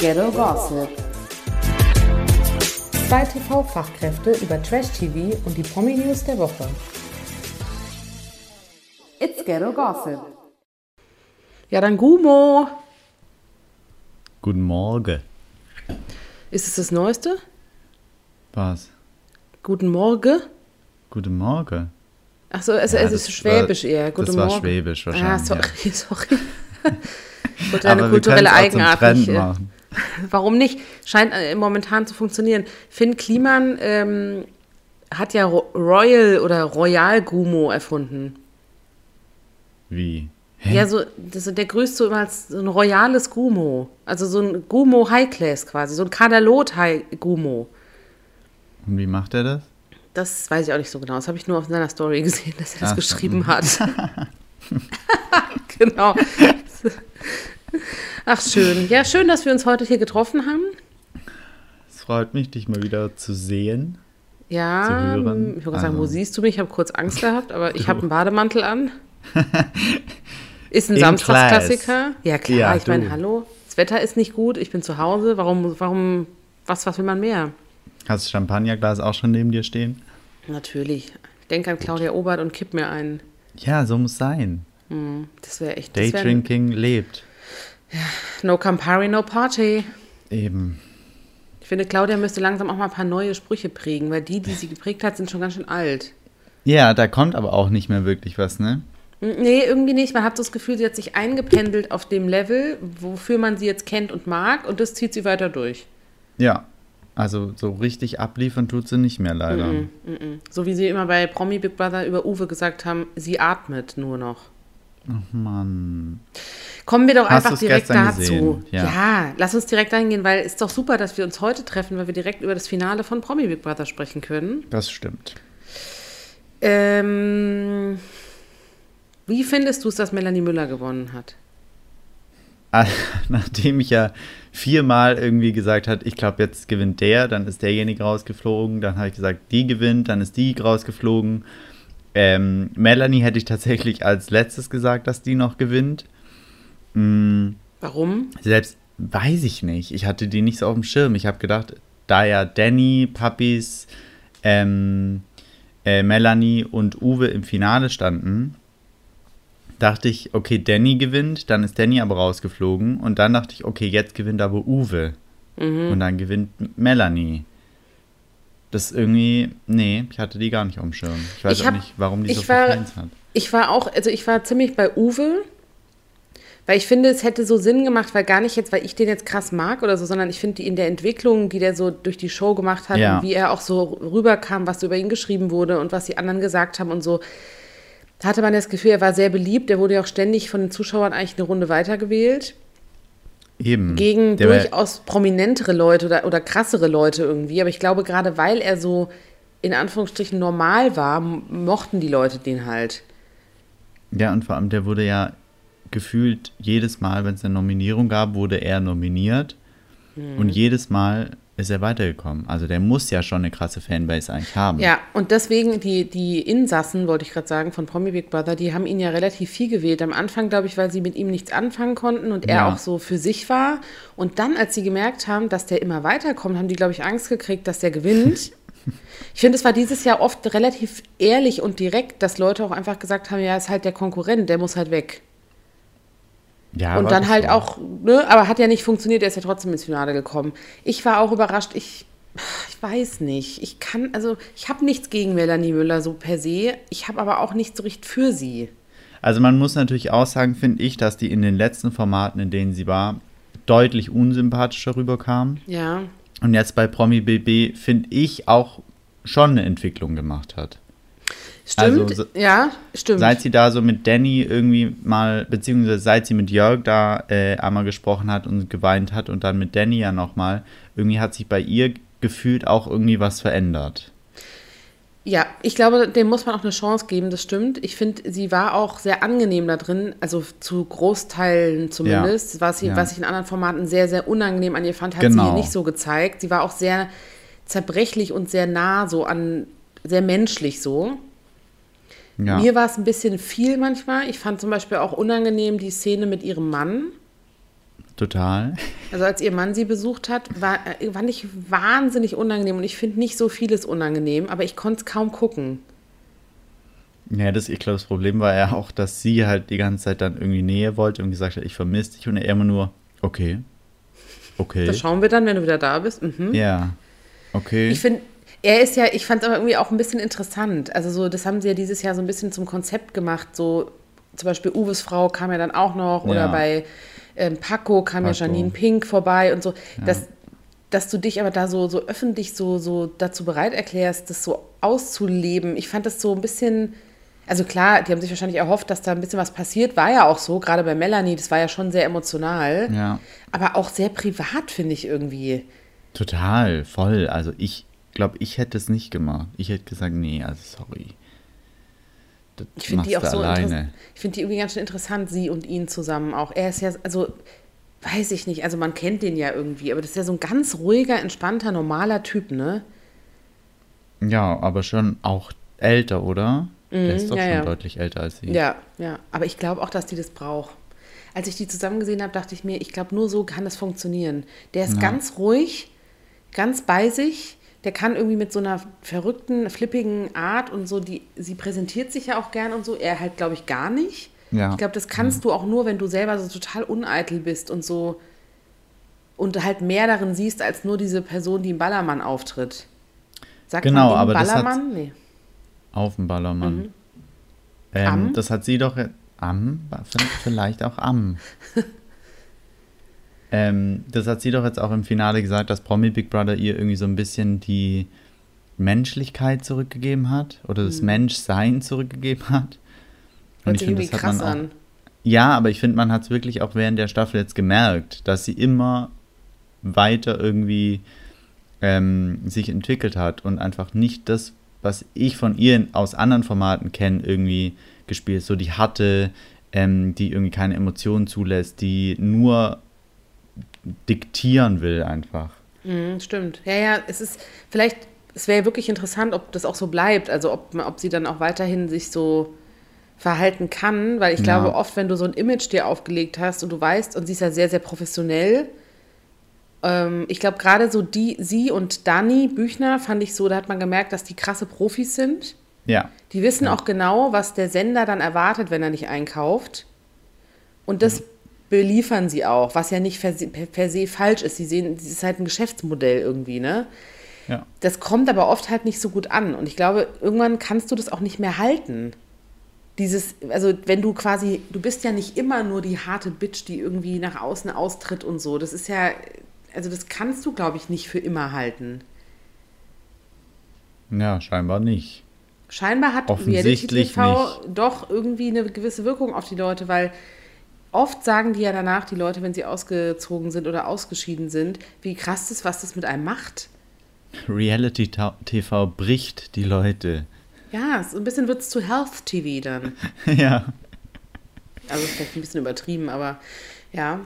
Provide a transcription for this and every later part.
Ghetto Gossip. Zwei TV-Fachkräfte über Trash-TV und die Promi-News der Woche. It's Ghetto Gossip. Ja, dann Gumo. Guten Morgen. Ist es das Neueste? Was? Guten Morgen? Guten Morgen. Ach so, also Ja, es ist Schwäbisch war- eher. Guten das war Morgen. Schwäbisch Ah, wahrscheinlich, sorry, sorry. Gut, Aber eine wir kulturelle können's auch zum Eigenart. Trend nicht, machen. Warum nicht? Scheint äh, momentan zu funktionieren. Finn Kliman ähm, hat ja Ro Royal oder Royal Gumo erfunden. Wie? Hä? Ja, so, das, der grüßt so immer als so ein royales Gumo. Also so ein Gumo High Class quasi, so ein Kadalot High Gumo. Und wie macht er das? Das weiß ich auch nicht so genau. Das habe ich nur auf seiner Story gesehen, dass er das Ach geschrieben hat. genau. Ach, schön. Ja, schön, dass wir uns heute hier getroffen haben. Es freut mich, dich mal wieder zu sehen. Ja, Zu hören. ich wollte sagen, wo Also- siehst du mich? Ich habe kurz Angst gehabt, aber ich habe einen Bademantel an. Ist ein In Samstagsklassiker. Ja, klar, Ja, ich meine, hallo. Das Wetter ist nicht gut, ich bin zu Hause. Warum, warum, was, was will man mehr? Hast du Champagnerglas auch schon neben dir stehen? Natürlich. Ich denke an Claudia Obert und kipp mir ein. Ja, so muss sein. Das wäre echt. Wär, Daydrinking lebt. no Campari, no Party. Eben. Ich finde, Claudia müsste langsam auch mal ein paar neue Sprüche prägen, weil die, die sie geprägt hat, sind schon ganz schön alt. Ja, da kommt aber auch nicht mehr wirklich was, ne? Nee, irgendwie nicht. Man hat so das Gefühl, sie hat sich eingependelt auf dem Level, wofür man sie jetzt kennt und mag, und das zieht sie weiter durch. Ja. Also so richtig abliefern tut sie nicht mehr leider. Mhm. So wie sie immer bei Promi Big Brother über Uwe gesagt haben, sie atmet nur noch. Mann. Kommen wir doch Hast einfach direkt dazu. Ja. Ja. lass uns direkt dahin gehen, weil es ist doch super, dass wir uns heute treffen, weil wir direkt über das Finale von Promi Big Brother sprechen können. Das stimmt. Ähm, wie findest du es, dass Melanie Müller gewonnen hat? Ah, Nachdem ich ja viermal irgendwie gesagt hat, ich glaube, jetzt gewinnt der, dann ist derjenige rausgeflogen, dann habe ich gesagt, die gewinnt, dann ist die rausgeflogen. Ähm, Melanie hätte ich tatsächlich als letztes gesagt, dass die noch gewinnt. Mm, Warum? selbst weiß ich nicht. Ich hatte die nicht so auf dem Schirm. Ich habe gedacht, da ja Danny, Puppies, ähm, äh, Melanie und Uwe im Finale standen, dachte ich, okay, Danny gewinnt, dann ist Danny aber rausgeflogen und dann dachte ich, okay, jetzt gewinnt aber Uwe Mhm. und dann gewinnt Melanie. Das irgendwie, nee, ich hatte die gar nicht auf dem Schirm. Ich weiß Ich auch hab- nicht, warum die so viele war- Fans hat. Ich war auch, also ich war ziemlich bei Uwe, weil ich finde, es hätte so Sinn gemacht, weil gar nicht jetzt, weil ich den jetzt krass mag oder so, sondern ich finde die in der Entwicklung, die der so durch die Show gemacht hat Ja. und wie er auch so rüberkam, was über ihn geschrieben wurde und was die anderen gesagt haben und so, hatte man das Gefühl, er war sehr beliebt. Er wurde ja auch ständig von den Zuschauern eigentlich eine Runde weitergewählt. Eben. Gegen Der durchaus prominentere Leute oder, oder krassere Leute irgendwie. Aber ich glaube, gerade weil er so in Anführungsstrichen normal war, mochten die Leute den halt. Ja, und vor allem, der wurde ja gefühlt jedes Mal, wenn es eine Nominierung gab, wurde er nominiert. Mhm. Und jedes Mal ist er weitergekommen. Also der muss ja schon eine krasse Fanbase eigentlich haben. Ja, und deswegen die, die Insassen, wollte ich gerade sagen, von Promi Big Brother, die haben ihn ja relativ viel gewählt. Am Anfang, glaube ich, weil sie mit ihm nichts anfangen konnten und er Ja. auch so für sich war. Und dann, als sie gemerkt haben, dass der immer weiterkommt, haben die, glaube ich, Angst gekriegt, dass der gewinnt. Ich finde, es war dieses Jahr oft relativ ehrlich und direkt, dass Leute auch einfach gesagt haben, ja, ist halt der Konkurrent, der muss halt weg. Ja, und dann halt so. auch, ne, aber hat ja nicht funktioniert, er ist ja trotzdem ins Finale gekommen. Ich war auch überrascht, ich, ich weiß nicht, ich kann, also ich habe nichts gegen Melanie Müller so per se, ich habe aber auch nichts so richtig für sie. Also man muss natürlich auch sagen, finde ich, dass die in den letzten Formaten, in denen sie war, deutlich unsympathischer rüberkam. Ja, Und jetzt bei Promi BB, finde ich, auch schon eine Entwicklung gemacht hat. Stimmt, Also, so- ja, stimmt. Seit sie da so mit Danny irgendwie mal, beziehungsweise seit sie mit Jörg da äh, einmal gesprochen hat und geweint hat und dann mit Danny ja nochmal, irgendwie hat sich bei ihr gefühlt auch irgendwie was verändert. Ja, ich glaube, dem muss man auch eine Chance geben, das stimmt. Ich finde, sie war auch sehr angenehm da drin, also zu Großteilen zumindest. Was, sie, Ja. was ich in anderen Formaten sehr, sehr unangenehm an ihr fand, hat sie Genau. hier nicht so gezeigt. Sie war auch sehr zerbrechlich und sehr nah, so an, sehr menschlich so. Ja. Mir war es ein bisschen viel manchmal. Ich fand zum Beispiel auch unangenehm die Szene mit ihrem Mann. Total. Also als ihr Mann sie besucht hat, war, äh, fand ich wahnsinnig unangenehm und ich finde nicht so vieles unangenehm, aber ich konnte es kaum gucken. Ja, das, ich glaube, das Problem war ja auch, dass sie halt die ganze Zeit dann irgendwie Nähe wollte und gesagt hat, ich vermisse dich und er immer nur, okay, okay. Das schauen wir dann, wenn du wieder da bist. Mhm. Ja, okay. Ich finde, er ist ja, ich fand es aber irgendwie auch ein bisschen interessant. Also so, das haben sie ja dieses Jahr so ein bisschen zum Konzept gemacht. So zum Beispiel Uwes Frau kam ja dann auch noch Ja. oder bei ähm, Paco kam ja Paco. Janine Pink vorbei und so. Dass, dass du dich aber da so, so öffentlich so, so dazu bereit erklärst, das so auszuleben. Ich fand das so ein bisschen, also klar, die haben sich wahrscheinlich erhofft, dass da ein bisschen was passiert. War ja auch so, gerade bei Melanie, das war ja schon sehr emotional. ja, Aber auch sehr privat, finde ich irgendwie. total, voll. Also ich glaube, ich hätte es nicht gemacht. Ich hätte gesagt, nee, also sorry. Das Ich finde die auch so alleine. Ich finde die irgendwie ganz schön interessant, sie und ihn zusammen auch. Er ist ja, also, weiß ich nicht, also man kennt den ja irgendwie, aber das ist ja so ein ganz ruhiger, entspannter, normaler Typ, ne? Ja, aber schon auch älter, oder? Der ist doch Mhm, ja, schon ja. deutlich älter als sie. Ja, ja. Aber ich glaube auch, dass die das braucht. Als ich die zusammen gesehen habe, dachte ich mir, ich glaube, nur so kann das funktionieren. Der ist ganz ruhig, ganz bei sich. Der kann irgendwie mit so einer verrückten, flippigen Art und so, die, sie präsentiert sich ja auch gern und so. Er halt, glaube ich, gar nicht. Ja. Ich glaube, das kannst du auch nur, wenn du selber so total uneitel bist und so und halt mehr darin siehst, als nur diese Person, die im Ballermann auftritt. Sagt Genau, aber das hat- Ballermann? Nee. Auf dem Ballermann. Mhm. Ähm, Am? Das hat sie doch. Am? Vielleicht auch am. ähm, das hat sie doch jetzt auch im Finale gesagt, dass Promi Big Brother ihr irgendwie so ein bisschen die Menschlichkeit zurückgegeben hat oder das Menschsein zurückgegeben hat. Mhm. Hört ich finde, das hat man krass auch- an. Ja, aber ich finde, man hat es wirklich auch während der Staffel jetzt gemerkt, dass sie immer weiter irgendwie ähm, sich entwickelt hat und einfach nicht das, was ich von ihr aus anderen Formaten kenne, irgendwie gespielt. So die harte, ähm, die irgendwie keine Emotionen zulässt, die nur diktieren will einfach. Mhm, stimmt. Ja, ja, es ist vielleicht, es wäre wirklich interessant, ob das auch so bleibt. Also ob, ob sie dann auch weiterhin sich so verhalten kann, weil ich Ja. glaube, oft, wenn du so ein Image dir aufgelegt hast und du weißt, und sie ist ja sehr, sehr professionell, ähm, ich glaube, gerade so die, sie und Dani Büchner fand ich so, da hat man gemerkt, dass die krasse Profis sind. Ja, Die wissen auch genau, was der Sender dann erwartet, wenn er nicht einkauft. Und das beliefern sie auch, was ja nicht per se, per, se falsch ist. Sie sehen, es ist halt ein Geschäftsmodell irgendwie, ne? ja. Das kommt aber oft halt nicht so gut an. Und ich glaube, irgendwann kannst du das auch nicht mehr halten. Dieses, also wenn du quasi, du bist ja nicht immer nur die harte Bitch, die irgendwie nach außen austritt und so. Das ist ja, also das kannst du, glaube ich, nicht für immer halten. Ja, scheinbar nicht. Scheinbar hat Offensichtlich Reality-TV doch irgendwie eine gewisse Wirkung auf die Leute, weil oft sagen die ja danach, die Leute, wenn sie ausgezogen sind oder ausgeschieden sind, wie krass das, was das mit einem macht. Reality TV bricht die Leute. Ja, so ein bisschen wird es zu Health TV dann. ja. Also vielleicht ein bisschen übertrieben, aber ja.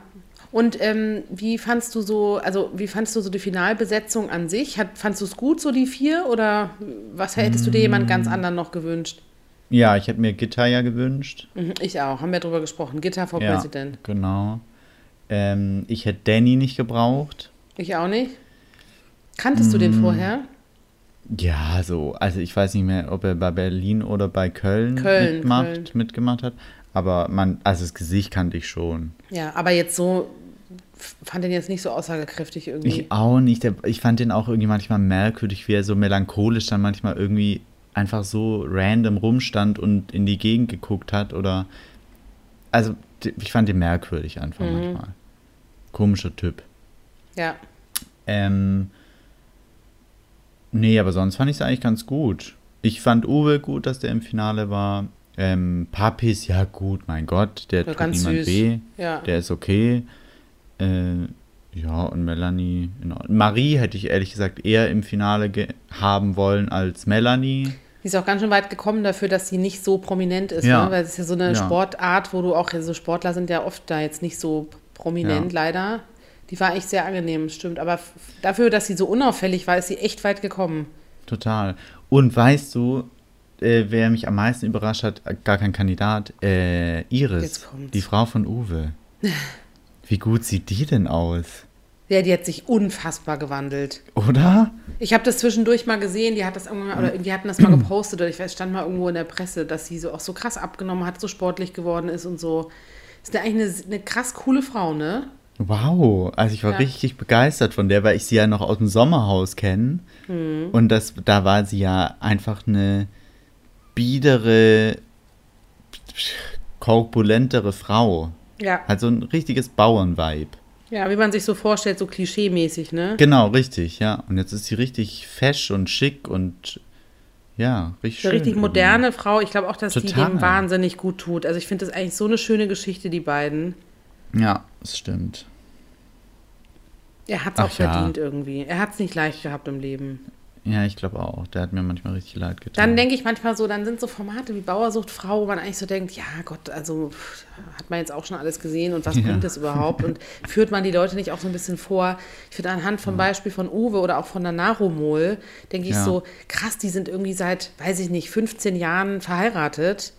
Und ähm, wie fandst du so, also wie fandst du so die Finalbesetzung an sich? Hat, fandst du es gut, so die vier? Oder was hättest du dir jemand ganz anderen noch gewünscht? Ja, ich hätte mir Gitter ja gewünscht. Mhm, ich auch, haben wir drüber gesprochen. Gitter for Ja, President. genau. Ähm, ich hätte Danny nicht gebraucht. Ich auch nicht. Kanntest du Mm. den vorher? Ja, so, also ich weiß nicht mehr, ob er bei Berlin oder bei Köln, Köln, mitmacht, Köln. mitgemacht hat. Aber man, also das Gesicht kannte ich schon. Ja, aber jetzt so, fand den jetzt nicht so aussagekräftig irgendwie. Ich auch nicht. Ich fand den auch irgendwie manchmal merkwürdig, wie er so melancholisch dann manchmal irgendwie einfach so random rumstand und in die Gegend geguckt hat. Oder also ich fand den merkwürdig einfach Mhm. manchmal. Komischer Typ. ja. Ähm, nee, aber sonst fand ich es eigentlich ganz gut. Ich fand Uwe gut, dass der im Finale war. Ähm, Papis, ja gut, mein Gott, der Ja, tut niemand weh. Ja. Der ist okay. Äh, ja, und Melanie. Ordnung. Marie hätte ich ehrlich gesagt eher im Finale haben wollen als Melanie. Die ist auch ganz schön weit gekommen dafür, dass sie nicht so prominent ist, Ja. ne? weil es ist ja so eine Ja. Sportart, wo du auch, so Sportler sind ja oft da jetzt nicht so prominent, Ja. leider. Die war echt sehr angenehm, stimmt. Aber dafür, dass sie so unauffällig war, ist sie echt weit gekommen. Total. Und weißt du, äh, wer mich am meisten überrascht hat, äh, gar kein Kandidat, äh, Iris, die Frau von Uwe. Wie gut sieht die denn aus? Ja, die hat sich unfassbar gewandelt. Oder? Ich habe das zwischendurch mal gesehen, die hat das irgendwann, oder die hatten das mal gepostet, oder ich weiß, stand mal irgendwo in der Presse, dass sie so auch so krass abgenommen hat, so sportlich geworden ist und so. Ist eine, eigentlich eine, eine krass coole Frau, ne? Wow, also ich war Ja. richtig begeistert von der, weil ich sie ja noch aus dem Sommerhaus kenne. Mhm. Und das, da war sie ja einfach eine biedere, korpulentere Frau. Ja. Also ein richtiges Bauernvibe. Ja, wie man sich so vorstellt, so klischee-mäßig, ne? Genau, richtig, ja. Und jetzt ist sie richtig fesch und schick und ja, richtig Eine schön. richtig moderne Frau. Ich glaube auch, dass die Total. dem wahnsinnig gut tut. Also ich finde das eigentlich so eine schöne Geschichte, die beiden. irgendwie. Ja, das stimmt. Er hat es auch ja. verdient irgendwie. Er hat es nicht leicht gehabt im Leben. Ja, ich glaube auch. Der hat mir manchmal richtig leid getan. Dann denke ich manchmal so, dann sind so Formate wie Bauersucht Frau, wo man eigentlich so denkt, ja Gott, also pff, hat man jetzt auch schon alles gesehen und was Ja. bringt das überhaupt? Und führt man die Leute nicht auch so ein bisschen vor? Ich finde anhand vom Beispiel von Uwe oder auch von der Narumol, denke ich Ja. so, krass, die sind irgendwie seit, weiß ich nicht, 15 Jahren verheiratet.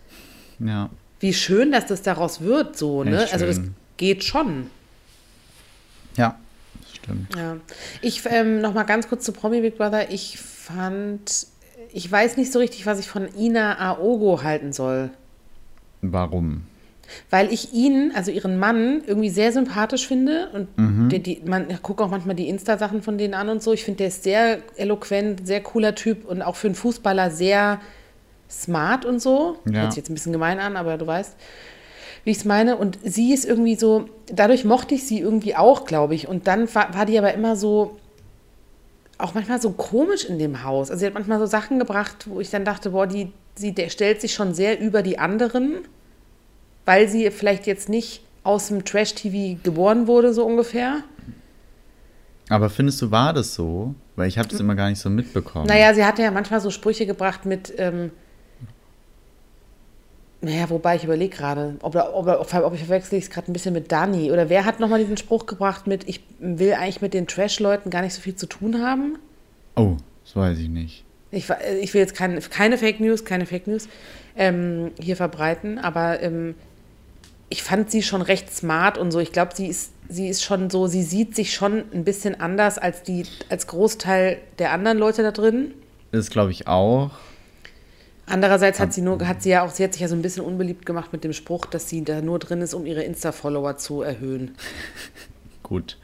ja. Wie schön, dass das daraus wird, so, ne? Echt Also das schön. geht schon. Ja, stimmt. Ja. Ich ähm, noch mal ganz kurz zu Promi Big Brother. Ich fand, ich weiß nicht so richtig, was ich von Ina Aogo halten soll. Warum? Weil ich ihn, also ihren Mann, irgendwie sehr sympathisch finde. Und die, die, man ich gucke auch manchmal die Insta-Sachen von denen an und so. Ich finde, der ist sehr eloquent, sehr cooler Typ und auch für einen Fußballer sehr smart und so. Ja. Hört sich jetzt ein bisschen gemein an, aber du weißt, wie ich es meine. Und sie ist irgendwie so, dadurch mochte ich sie irgendwie auch, glaube ich. Und dann war, war die aber immer so, auch manchmal so komisch in dem Haus. Also sie hat manchmal so Sachen gebracht, wo ich dann dachte, boah, die, sie der stellt sich schon sehr über die anderen, weil sie vielleicht jetzt nicht aus dem Trash-TV geboren wurde, so ungefähr. Aber findest du, war das so? Weil ich habe das immer gar nicht so mitbekommen. Naja, sie hatte ja manchmal so Sprüche gebracht mit, ähm, naja, wobei ich überlege gerade, ob, ob, ob, ich verwechsel ich es gerade ein bisschen mit Dani. Oder wer hat nochmal diesen Spruch gebracht mit, ich will eigentlich mit den Trash-Leuten gar nicht so viel zu tun haben? Oh, das weiß ich nicht. Ich, ich will jetzt keine, keine Fake News, keine Fake News ähm, hier verbreiten, aber ähm, ich fand sie schon recht smart und so. Ich glaube, sie ist, sie ist schon so, sie sieht sich schon ein bisschen anders als die, als Großteil der anderen Leute da drin. Das glaube ich auch. Andererseits hat sie nur, hat sie ja auch, sie hat sich ja so ein bisschen unbeliebt gemacht mit dem Spruch, dass sie da nur drin ist, um ihre Insta-Follower zu erhöhen. Gut,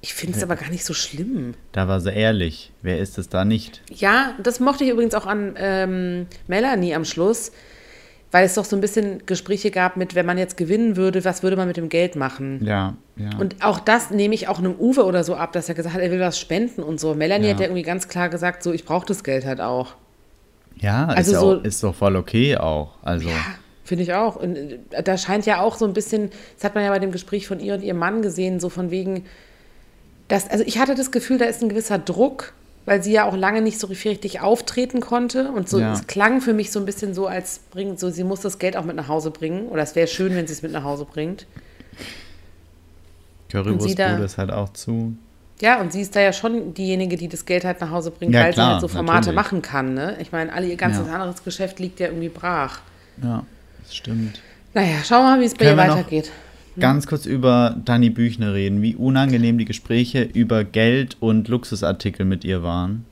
Ich finde es aber gar nicht so schlimm. da war sie ehrlich. Wer ist es da nicht? Ja, das mochte ich übrigens auch an ähm, Melanie am Schluss, weil es doch so ein bisschen Gespräche gab mit, wenn man jetzt gewinnen würde, was würde man mit dem Geld machen? Ja, ja. Und auch das nehme ich auch einem Uwe oder so ab, dass er gesagt hat, er will was spenden und so. Melanie Ja. hat ja irgendwie ganz klar gesagt, so, ich brauche das Geld halt auch. Ja, also ist, ja so- auch, ist doch voll okay auch. Also, Finde ich auch. Und äh, da scheint ja auch so ein bisschen, das hat man ja bei dem Gespräch von ihr und ihrem Mann gesehen, so von wegen, dass, also ich hatte das Gefühl, da ist ein gewisser Druck, weil sie ja auch lange nicht so richtig auftreten konnte. Und so, Ja. es klang für mich so ein bisschen so, als bringt, so, sie muss das Geld auch mit nach Hause bringen. Oder es wäre schön, wenn sie es mit nach Hause bringt. Currywurstbude ist halt auch zu. Ja, und sie ist da ja schon diejenige, die das Geld halt nach Hause bringt, Ja, weil klar, sie halt so Formate natürlich. machen kann. Ne? Ich meine, alle ihr ganzes Ja. anderes Geschäft liegt ja irgendwie brach. Ja, das stimmt. Naja, schauen wir mal, wie es bei ihr Können noch- weitergeht. Ganz kurz über Dani Büchner reden, wie unangenehm die Gespräche über Geld und Luxusartikel mit ihr waren.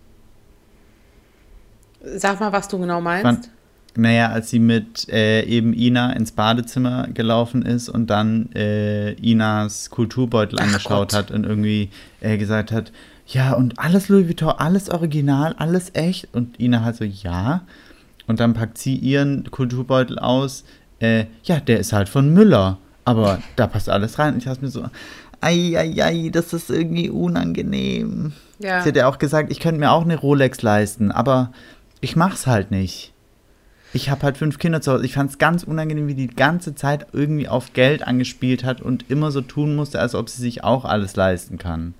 Sag mal, was du genau meinst. Naja, als sie mit äh, eben Ina ins Badezimmer gelaufen ist und dann äh, Inas Kulturbeutel Ach angeschaut Gott. hat und irgendwie äh, gesagt hat, ja, und alles Louis Vuitton, alles original, alles echt. Und Ina halt so, ja. Und dann packt sie ihren Kulturbeutel aus. Äh, ja, der ist halt von Müller. Aber da passt alles rein. Und ich dachte mir so, ei, ei, ei, das ist irgendwie unangenehm. Ja. Sie hat ja auch gesagt, ich könnte mir auch eine Rolex leisten, aber ich mach's halt nicht. Ich habe halt fünf Kinder zu Hause. Ich fand es ganz unangenehm, wie die ganze Zeit irgendwie auf Geld angespielt hat und immer so tun musste, als ob sie sich auch alles leisten kann.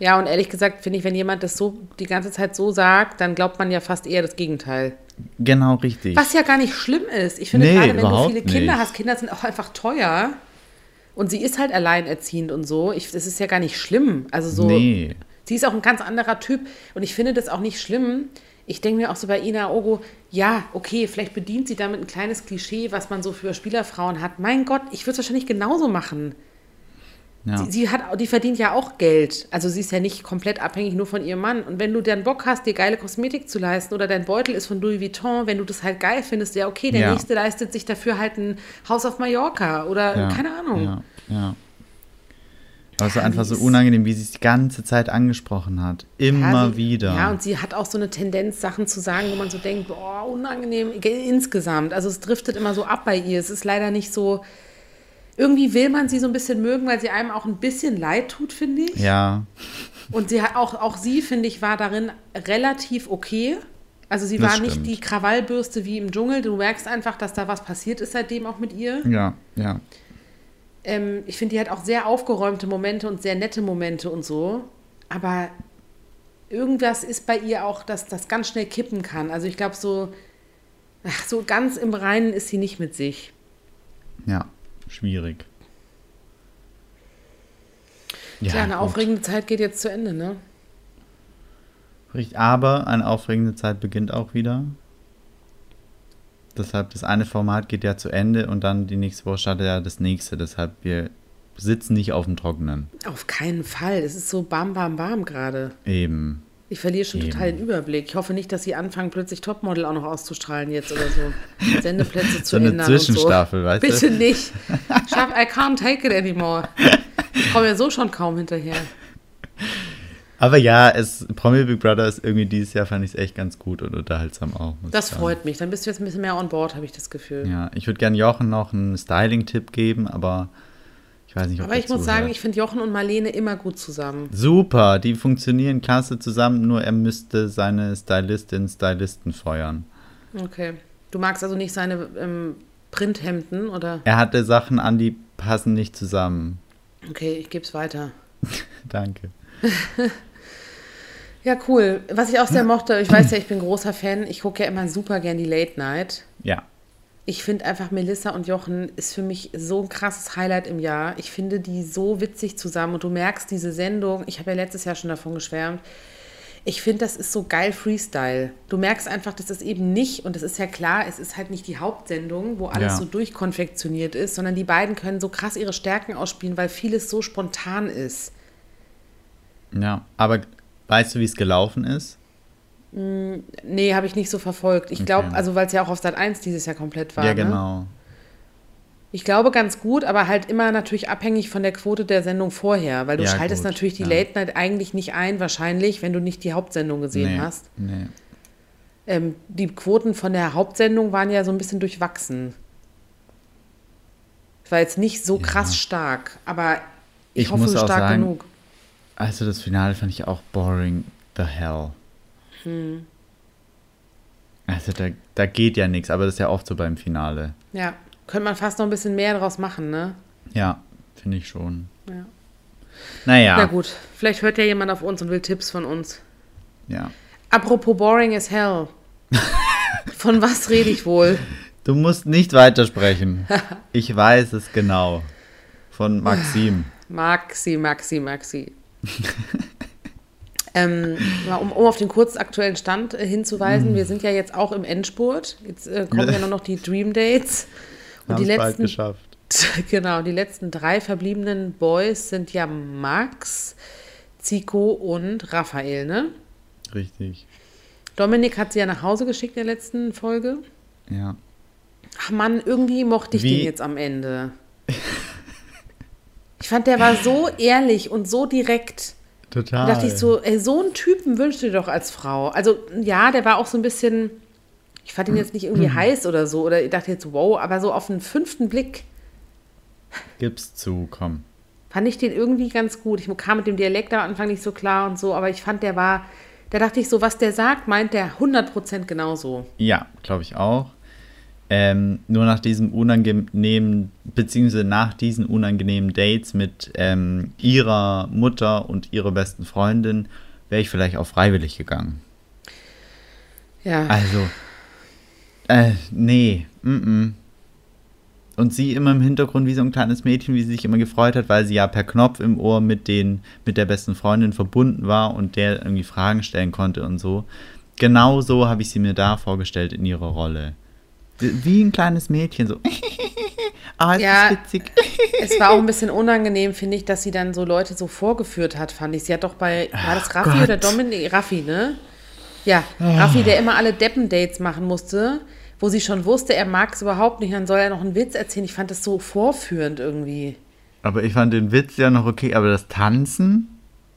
Ja, und ehrlich gesagt finde ich, wenn jemand das so die ganze Zeit so sagt, dann glaubt man ja fast eher das Gegenteil. Genau richtig. Was ja gar nicht schlimm ist. Ich finde Nee, gerade, wenn du viele Kinder nicht. hast, Kinder sind auch einfach teuer. Und sie ist halt alleinerziehend und so. Ich, das ist ja gar nicht schlimm. Also so. Nee. Sie ist auch ein ganz anderer Typ. Und ich finde das auch nicht schlimm. Ich denke mir auch so bei Ina Ogo, ja, okay, vielleicht bedient sie damit ein kleines Klischee, was man so für Spielerfrauen hat. Mein Gott, ich würde es wahrscheinlich genauso machen. Ja. Sie, sie, hat, die verdient ja auch Geld. Also sie ist ja nicht komplett abhängig nur von ihrem Mann. Und wenn du dann Bock hast, dir geile Kosmetik zu leisten oder dein Beutel ist von Louis Vuitton, wenn du das halt geil findest, ja okay, der Ja. nächste leistet sich dafür halt ein Haus auf Mallorca oder ja, keine Ahnung. Ja, ja. Aber es war einfach so unangenehm, wie sie es die ganze Zeit angesprochen hat. Immer Ja, sie, wieder. Ja, und sie hat auch so eine Tendenz, Sachen zu sagen, wo man so denkt, boah, unangenehm ge- insgesamt. Also es driftet immer so ab bei ihr. Es ist leider nicht so. Irgendwie will man sie so ein bisschen mögen, weil sie einem auch ein bisschen leid tut, finde ich. ja, Und sie hat auch, auch sie, finde ich, war darin relativ okay. Also sie Das war nicht stimmt. die Krawallbürste wie im Dschungel. Du merkst einfach, dass da was passiert ist seitdem auch mit ihr. ja, ja. Ähm, ich finde, die hat auch sehr aufgeräumte Momente und sehr nette Momente und so. Aber irgendwas ist bei ihr auch, dass das ganz schnell kippen kann. Also ich glaube, so, ach, so ganz im Reinen ist sie nicht mit sich. Ja, schwierig. Ja, eine gut. aufregende Zeit geht jetzt zu Ende, ne? Richtig, aber eine aufregende Zeit beginnt auch wieder. Deshalb, das eine Format geht ja zu Ende und dann die nächste Woche startet ja das nächste. Deshalb, wir sitzen nicht auf dem Trockenen. Auf keinen Fall. Es ist so bam, bam, bam gerade. Eben. Ich verliere schon Eben. total den Überblick. Ich hoffe nicht, dass sie anfangen, plötzlich Topmodel auch noch auszustrahlen jetzt oder so. Sendeplätze zu So eine ändern. Zwischenstaffel, und so. weißt du? Bitte nicht. Schaff, I can't take it anymore. Ich komme ja so schon kaum hinterher. Aber ja, es, Promi Big Brother ist irgendwie dieses Jahr, fand ich es echt ganz gut und unterhaltsam auch. Das freut mich. Dann bist du jetzt ein bisschen mehr on board, habe ich das Gefühl. Ja, ich würde gerne Jochen noch einen Styling-Tipp geben, aber ich weiß nicht, ob Aber er ich muss zuhört. sagen, ich finde Jochen und Marlene immer gut zusammen. Super, die funktionieren klasse zusammen, nur er müsste seine Stylistin, Stylisten feuern. Okay. Du magst also nicht seine ähm, Printhemden oder? Er hatte Sachen an, die passen nicht zusammen. Okay, ich gebe es weiter. Danke. Ja, cool. Was ich auch sehr mochte, ich weiß ja, ich bin großer Fan. Ich gucke ja immer super gern die Late Night. Ja, Ich finde einfach Melissa und Jochen ist für mich so ein krasses Highlight im Jahr. Ich finde die so witzig zusammen und du merkst diese Sendung, ich habe ja letztes Jahr schon davon geschwärmt. Ich finde, das ist so geil Freestyle. Du merkst einfach, dass das eben nicht, und das ist ja klar, es ist halt nicht die Hauptsendung, wo alles Ja. so durchkonfektioniert ist, sondern die beiden können so krass ihre Stärken ausspielen, weil vieles so spontan ist. Ja. Aber weißt du, wie es gelaufen ist? Nee, habe ich nicht so verfolgt. Ich glaube, Okay. also weil es ja auch auf Sat 1 dieses Jahr komplett war. ja, Ne? genau. Ich glaube ganz gut, aber halt immer natürlich abhängig von der Quote der Sendung vorher, weil du Ja, schaltest gut, natürlich die ja. Late Night eigentlich nicht ein, wahrscheinlich, wenn du nicht die Hauptsendung gesehen nee, hast. Nee. Ähm, die Quoten von der Hauptsendung waren ja so ein bisschen durchwachsen. Es war jetzt nicht so krass stark, aber ich, Ich hoffe stark sagen, genug. Also das Finale fand ich auch boring. The hell. Hm. Also da, da geht ja nichts, aber das ist ja oft so beim Finale. Ja, könnte man fast noch ein bisschen mehr draus machen, ne? Ja, finde ich schon. Ja. Naja. Na gut, vielleicht hört ja jemand auf uns und will Tipps von uns. Ja. Apropos boring as hell. Von was rede ich wohl? Du musst nicht weitersprechen. Ich weiß es genau. Von Maxim. Maxi, Maxi, Maxi. ähm, um, um auf den kurz aktuellen Stand äh, hinzuweisen, wir sind ja jetzt auch im Endspurt. Jetzt äh, kommen ja nur noch die Dream Dates. Und Haben die es bald letzten, geschafft. genau, die letzten drei verbliebenen Boys sind ja Max, Zico und Raphael, ne? Richtig. Dominik hat sie ja nach Hause geschickt in der letzten Folge. Ja. Ach Mann, irgendwie mochte ich Wie- den jetzt am Ende. Ich fand, der war so ehrlich und so direkt. Total. Da dachte ich so, ey, so einen Typen wünschst du dir doch als Frau. Also ja, der war auch so ein bisschen, ich fand ihn jetzt nicht irgendwie heiß oder so, oder ich dachte jetzt, wow, aber so auf den fünften Blick Gib's zu, komm. fand ich den irgendwie ganz gut. Ich kam mit dem Dialekt am Anfang nicht so klar und so, aber ich fand, der war, da dachte ich so, was der sagt, meint der 100% genauso. Ja, glaube ich auch. Ähm, nur nach diesem unangenehmen, beziehungsweise nach diesen unangenehmen Dates mit ähm, ihrer Mutter und ihrer besten Freundin wäre ich vielleicht auch freiwillig gegangen. Ja, Also, äh, nee, mm. Und sie immer im Hintergrund wie so ein kleines Mädchen, wie sie sich immer gefreut hat, weil sie ja per Knopf im Ohr mit, den, mit der besten Freundin verbunden war und der irgendwie Fragen stellen konnte und so. Genau so habe ich sie mir da vorgestellt in ihrer Rolle. Wie ein kleines Mädchen, so. Ah, es Ja. ist witzig. Es war auch ein bisschen unangenehm, finde ich, dass sie dann so Leute so vorgeführt hat, fand ich. Sie hat doch bei, war das Raffi Gott. oder Dominik? Raffi, ne? Ja, Raffi, der immer alle Deppendates machen musste, wo sie schon wusste, er mag es überhaupt nicht, dann soll er noch einen Witz erzählen. Ich fand das so vorführend irgendwie. Aber ich fand den Witz ja noch okay, aber das Tanzen?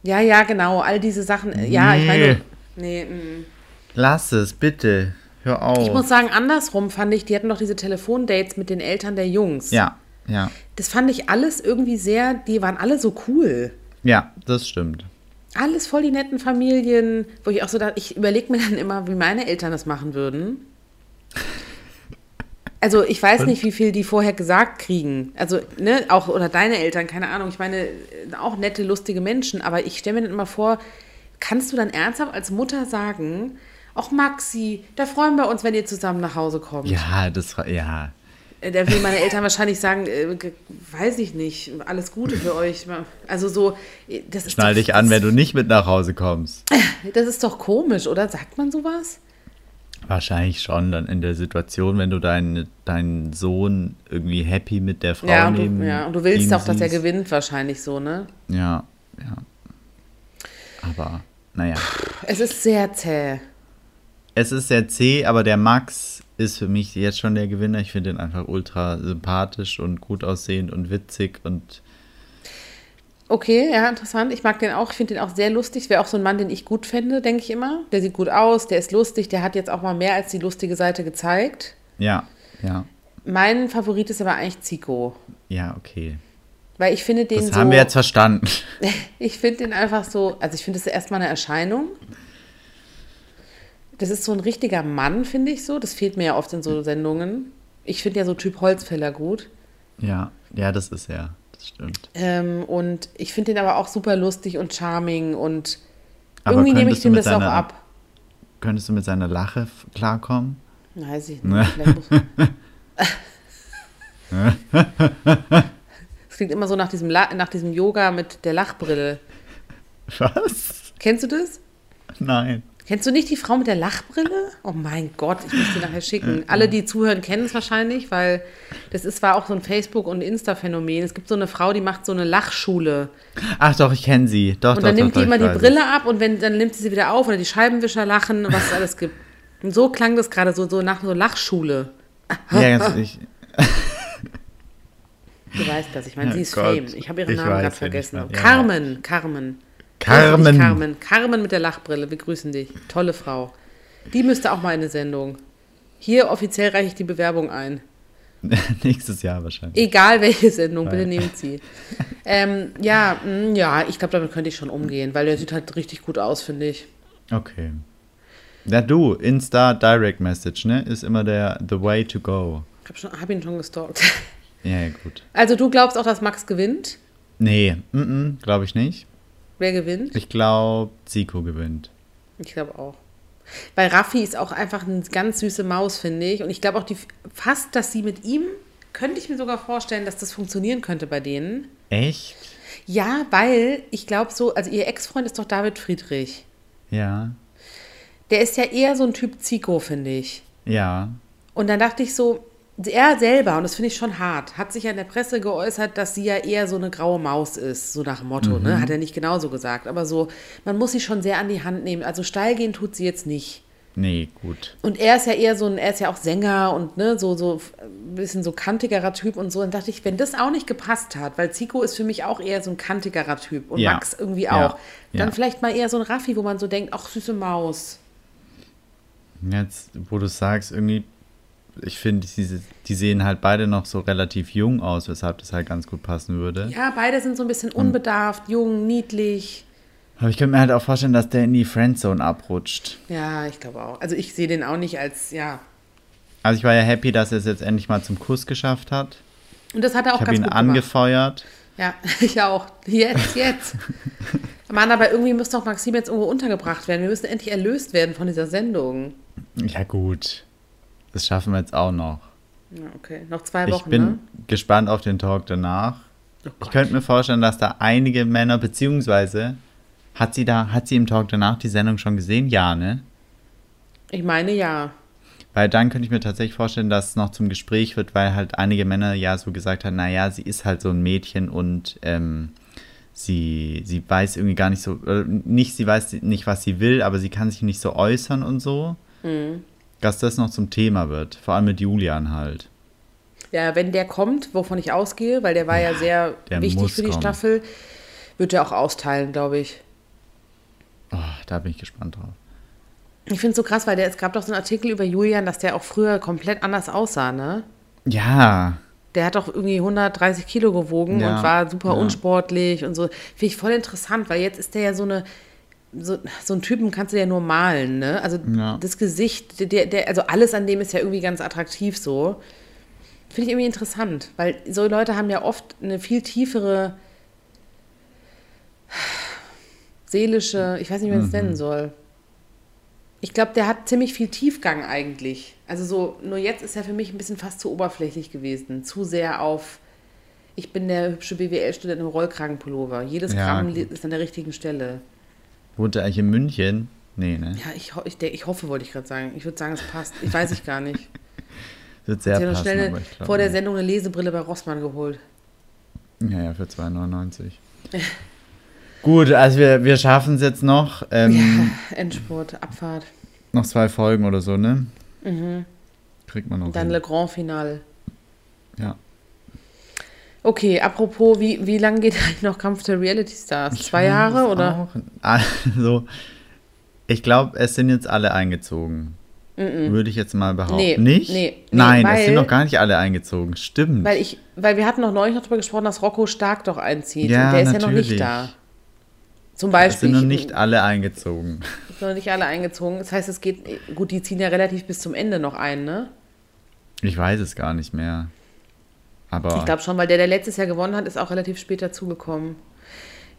Ja, ja, genau, all diese Sachen. äh, Ja, ich Nee. meine, nee, mm. Lass es, bitte. Hör auf. ich muss sagen, andersrum fand ich, die hatten doch diese Telefondates mit den Eltern der Jungs. ja, ja. Das fand ich alles irgendwie sehr, die waren alle so cool. Ja, das stimmt. Alles voll die netten Familien, wo ich auch so dachte, ich überlege mir dann immer, wie meine Eltern das machen würden. Also ich weiß nicht, wie viel die vorher gesagt kriegen. Also, ne, auch, oder deine Eltern, keine Ahnung. Ich meine, auch nette, lustige Menschen. Aber ich stelle mir dann immer vor, kannst du dann ernsthaft als Mutter sagen, auch Maxi, da freuen wir uns, wenn ihr zusammen nach Hause kommt. Ja, das war, ja. Äh, Da will meine Eltern wahrscheinlich sagen, äh, weiß ich nicht, alles Gute für euch. Also so, äh, das ist Schnall doch, dich an, wenn du nicht mit nach Hause kommst. Das ist doch komisch, oder? Sagt man sowas? Wahrscheinlich schon dann in der Situation, wenn du deinen, deinen Sohn irgendwie happy mit der Frau Ja und, neben du, ja, und du willst auch, dass er gewinnt, wahrscheinlich so, ne? Ja, ja. Aber, naja. Es ist sehr zäh. Es ist sehr zäh, aber der Max ist für mich jetzt schon der Gewinner. Ich finde ihn einfach ultra sympathisch und gut aussehend und witzig und Okay, ja, interessant. Ich mag den auch. Ich finde den auch sehr lustig. Wäre auch so ein Mann, den ich gut fände, denke ich immer. Der sieht gut aus, der ist lustig, der hat jetzt auch mal mehr als die lustige Seite gezeigt. ja, ja, Mein Favorit ist aber eigentlich Zico. ja, okay. Weil ich finde den Das so. haben wir jetzt verstanden. Ich finde den einfach so, also ich finde, das ist erstmal eine Erscheinung. Das ist so ein richtiger Mann, finde ich so. Das fehlt mir ja oft in so Sendungen. Ich finde ja so Typ Holzfäller gut. Ja, ja, das ist er. Das stimmt. Ähm, und ich finde den aber auch super lustig und charming und Aber irgendwie nehme ich dem das auch seiner- ab. Könntest du mit seiner Lache klarkommen? Weiß ich Ne. nicht. Muss Es klingt immer so nach diesem, La nach diesem Yoga mit der Lachbrille. Was? Kennst du das? Nein. Kennst du nicht die Frau mit der Lachbrille? Oh mein Gott, ich muss die nachher schicken. Alle, die zuhören, kennen es wahrscheinlich, weil das ist, war auch so ein Facebook- und Insta-Phänomen. Es gibt so eine Frau, die macht so eine Lachschule. Ach doch, ich kenne sie. Doch, Und dann doch, nimmt doch, die immer die Brille ab und wenn, dann nimmt sie sie wieder auf oder die Scheibenwischer lachen, was es alles gibt. Und so klang das gerade so, so nach so Lachschule. Ja, ganz, ich, Du weißt das, ich meine, Ja, sie ist Gott, Fame. Ich habe ihren Namen gerade vergessen. ja. Carmen, Carmen. Carmen. Carmen. Carmen mit der Lachbrille, wir grüßen dich. Tolle Frau. Die müsste auch mal in eine Sendung. Hier offiziell reiche ich die Bewerbung ein. nächstes Jahr wahrscheinlich. Egal welche Sendung, bitte nehmt sie. ähm, ja, mh, ja, ich glaube, damit könnte ich schon umgehen, weil der sieht halt richtig gut aus, finde ich. Okay. Ja, du, Insta Direct Message, ne? Ist immer der The Way to Go. Ich habe schon- hab ihn schon gestalkt. Ja, ja, gut. Also du glaubst auch, dass Max gewinnt? Nee, glaube ich nicht. Wer gewinnt? Ich glaube, Zico gewinnt. Ich glaube auch. Weil Raffi ist auch einfach eine ganz süße Maus, finde ich. Und ich glaube auch die, fast, dass sie mit ihm, könnte ich mir sogar vorstellen, dass das funktionieren könnte bei denen. Echt? Ja, weil ich glaube so, also ihr Ex-Freund ist doch David Friedrich. Ja. Der ist ja eher so ein Typ Zico, finde ich. Ja. Und dann dachte ich so, er selber, und das finde ich schon hart, hat sich ja in der Presse geäußert, dass sie ja eher so eine graue Maus ist, so nach dem Motto, ne? Hat er nicht genauso gesagt. Aber so, man muss sie schon sehr an die Hand nehmen. Also steil gehen tut sie jetzt nicht. Nee, gut. Und er ist ja eher so ein, er ist ja auch Sänger und ne, so, so ein bisschen so kantigerer Typ und so. Und dachte ich, wenn das auch nicht gepasst hat, weil Zico ist für mich auch eher so ein kantigerer Typ und Ja. Max irgendwie Ja. auch, dann Ja. vielleicht mal eher so ein Raffi, wo man so denkt, ach, süße Maus. Jetzt, wo du sagst, irgendwie, ich finde, diese, die sehen halt beide noch so relativ jung aus, weshalb das halt ganz gut passen würde. Ja, beide sind so ein bisschen unbedarft, jung, niedlich. Aber ich könnte mir halt auch vorstellen, dass der in die Friendzone abrutscht. Ja, ich glaube auch. Also ich sehe den auch nicht als, ja. Also ich war ja happy, dass er es jetzt endlich mal zum Kuss geschafft hat. Und das hat er auch Ich habe ganz ihn gut gemacht. angefeuert. Ja, ich auch. Jetzt, jetzt. Mann, aber irgendwie müsste auch Maxim jetzt irgendwo untergebracht werden. Wir müssen endlich erlöst werden von dieser Sendung. Ja gut, das schaffen wir jetzt auch noch. Ja, okay. Noch zwei Ich Wochen, bin ne? gespannt auf den Talk danach. Oh Ich könnte mir vorstellen, dass da einige Männer, beziehungsweise hat sie da, hat sie im Talk danach die Sendung schon gesehen? Ja, ne? Ich meine ja. Weil dann könnte ich mir tatsächlich vorstellen, dass es noch zum Gespräch wird, weil halt einige Männer ja so gesagt haben, naja, sie ist halt so ein Mädchen und ähm, sie, sie weiß irgendwie gar nicht so, äh, nicht, sie weiß nicht, was sie will, aber sie kann sich nicht so äußern und so. Mhm. Dass das noch zum Thema wird, vor allem mit Julian halt. Ja, wenn der kommt, wovon ich ausgehe, weil der war ja, Ja, sehr wichtig für die kommen. Staffel, wird er auch austeilen, glaube ich. Oh, da bin ich gespannt drauf. Ich finde es so krass, weil der, es gab doch so einen Artikel über Julian, dass der auch früher komplett anders aussah, ne? Ja, Der hat doch irgendwie 130 Kilo gewogen Ja, und war super ja. unsportlich und so. Finde ich voll interessant, weil jetzt ist der ja so eine, so, so einen Typen kannst du ja nur malen, ne? Also Ja. das Gesicht, der, der, also alles an dem ist ja irgendwie ganz attraktiv so. Finde ich irgendwie interessant, weil so Leute haben ja oft eine viel tiefere seelische, ich weiß nicht, wie man es nennen soll. Ich glaube, der hat ziemlich viel Tiefgang eigentlich. Also so, nur jetzt ist er für mich ein bisschen fast zu oberflächlich gewesen. Zu sehr auf, ich bin der hübsche BWL-Student im Rollkragenpullover. Jedes Ja, Gramm gut. ist an der richtigen Stelle. Wohnt er eigentlich in München? Nee, ne? Ja, ich, ich, ich hoffe, wollte ich gerade sagen. Ich würde sagen, es passt. Ich weiß ich gar nicht. Wird sehr Ich habe noch passen, schnell ich glaub vor der. Sendung eine Lesebrille bei Rossmann geholt. Ja, ja, für 2,99. Gut, also wir, wir schaffen es jetzt noch. Ähm, Endspurt, Abfahrt. Noch zwei Folgen oder so, ne? Kriegt man noch Mhm. Dann hin. Le Grand Finale. Ja. Okay, apropos, wie, wie lange geht eigentlich noch Kampf der Reality Stars? Zwei weiß Jahre es oder? auch. Also, ich glaube, es sind jetzt alle eingezogen. Würde ich jetzt mal behaupten. Nee, nicht? nee, nee, Nein, es weil- sind noch gar nicht alle eingezogen. Stimmt. Weil ich, weil wir hatten noch neulich noch darüber gesprochen, dass Rocco Stark doch einzieht. Ja, und der ist ja noch nicht da. Zum es Beispiel. sind noch ich- nicht alle eingezogen. sind noch nicht alle eingezogen. Das heißt, es geht, gut, die ziehen ja relativ bis zum Ende noch ein, ne? Ich weiß es gar nicht mehr. Aber Ich glaube schon, weil der, der letztes Jahr gewonnen hat, ist auch relativ spät dazugekommen.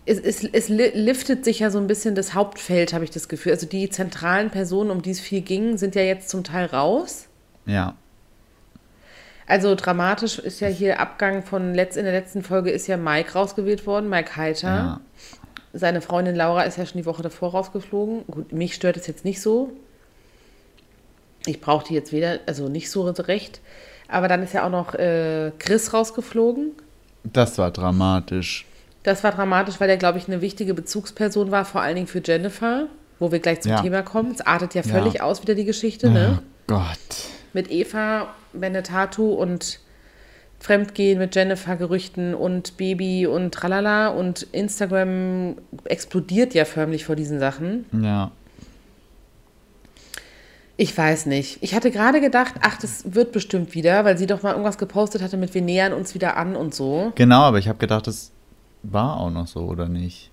Es, es, es li- liftet sich ja so ein bisschen das Hauptfeld, habe ich das Gefühl. Also die zentralen Personen, um die es viel ging, sind ja jetzt zum Teil raus. ja, Also dramatisch ist ja hier Abgang von letzt, in der letzten Folge ist ja Mike rausgewählt worden, Mike Heiter. ja. Seine Freundin Laura ist ja schon die Woche davor rausgeflogen. Gut, mich stört es jetzt nicht so. Ich brauche die jetzt weder, also nicht so recht. Aber dann ist ja auch noch äh, Chris rausgeflogen. Das war dramatisch. Das war dramatisch, weil der, glaube ich, eine wichtige Bezugsperson war, vor allen Dingen für Jennifer, wo wir gleich zum Ja. Thema kommen. Es artet ja völlig Ja. aus wieder die Geschichte, ne? Oh Gott. Mit Eva, Benetatu und Fremdgehen mit Jennifer, Gerüchten und Baby und tralala. Und Instagram explodiert ja förmlich vor diesen Sachen. Ja. Ich weiß nicht. Ich hatte gerade gedacht, ach, das wird bestimmt wieder, weil sie doch mal irgendwas gepostet hatte mit wir nähern uns wieder an und so. Genau, aber ich habe gedacht, das war auch noch so, oder nicht?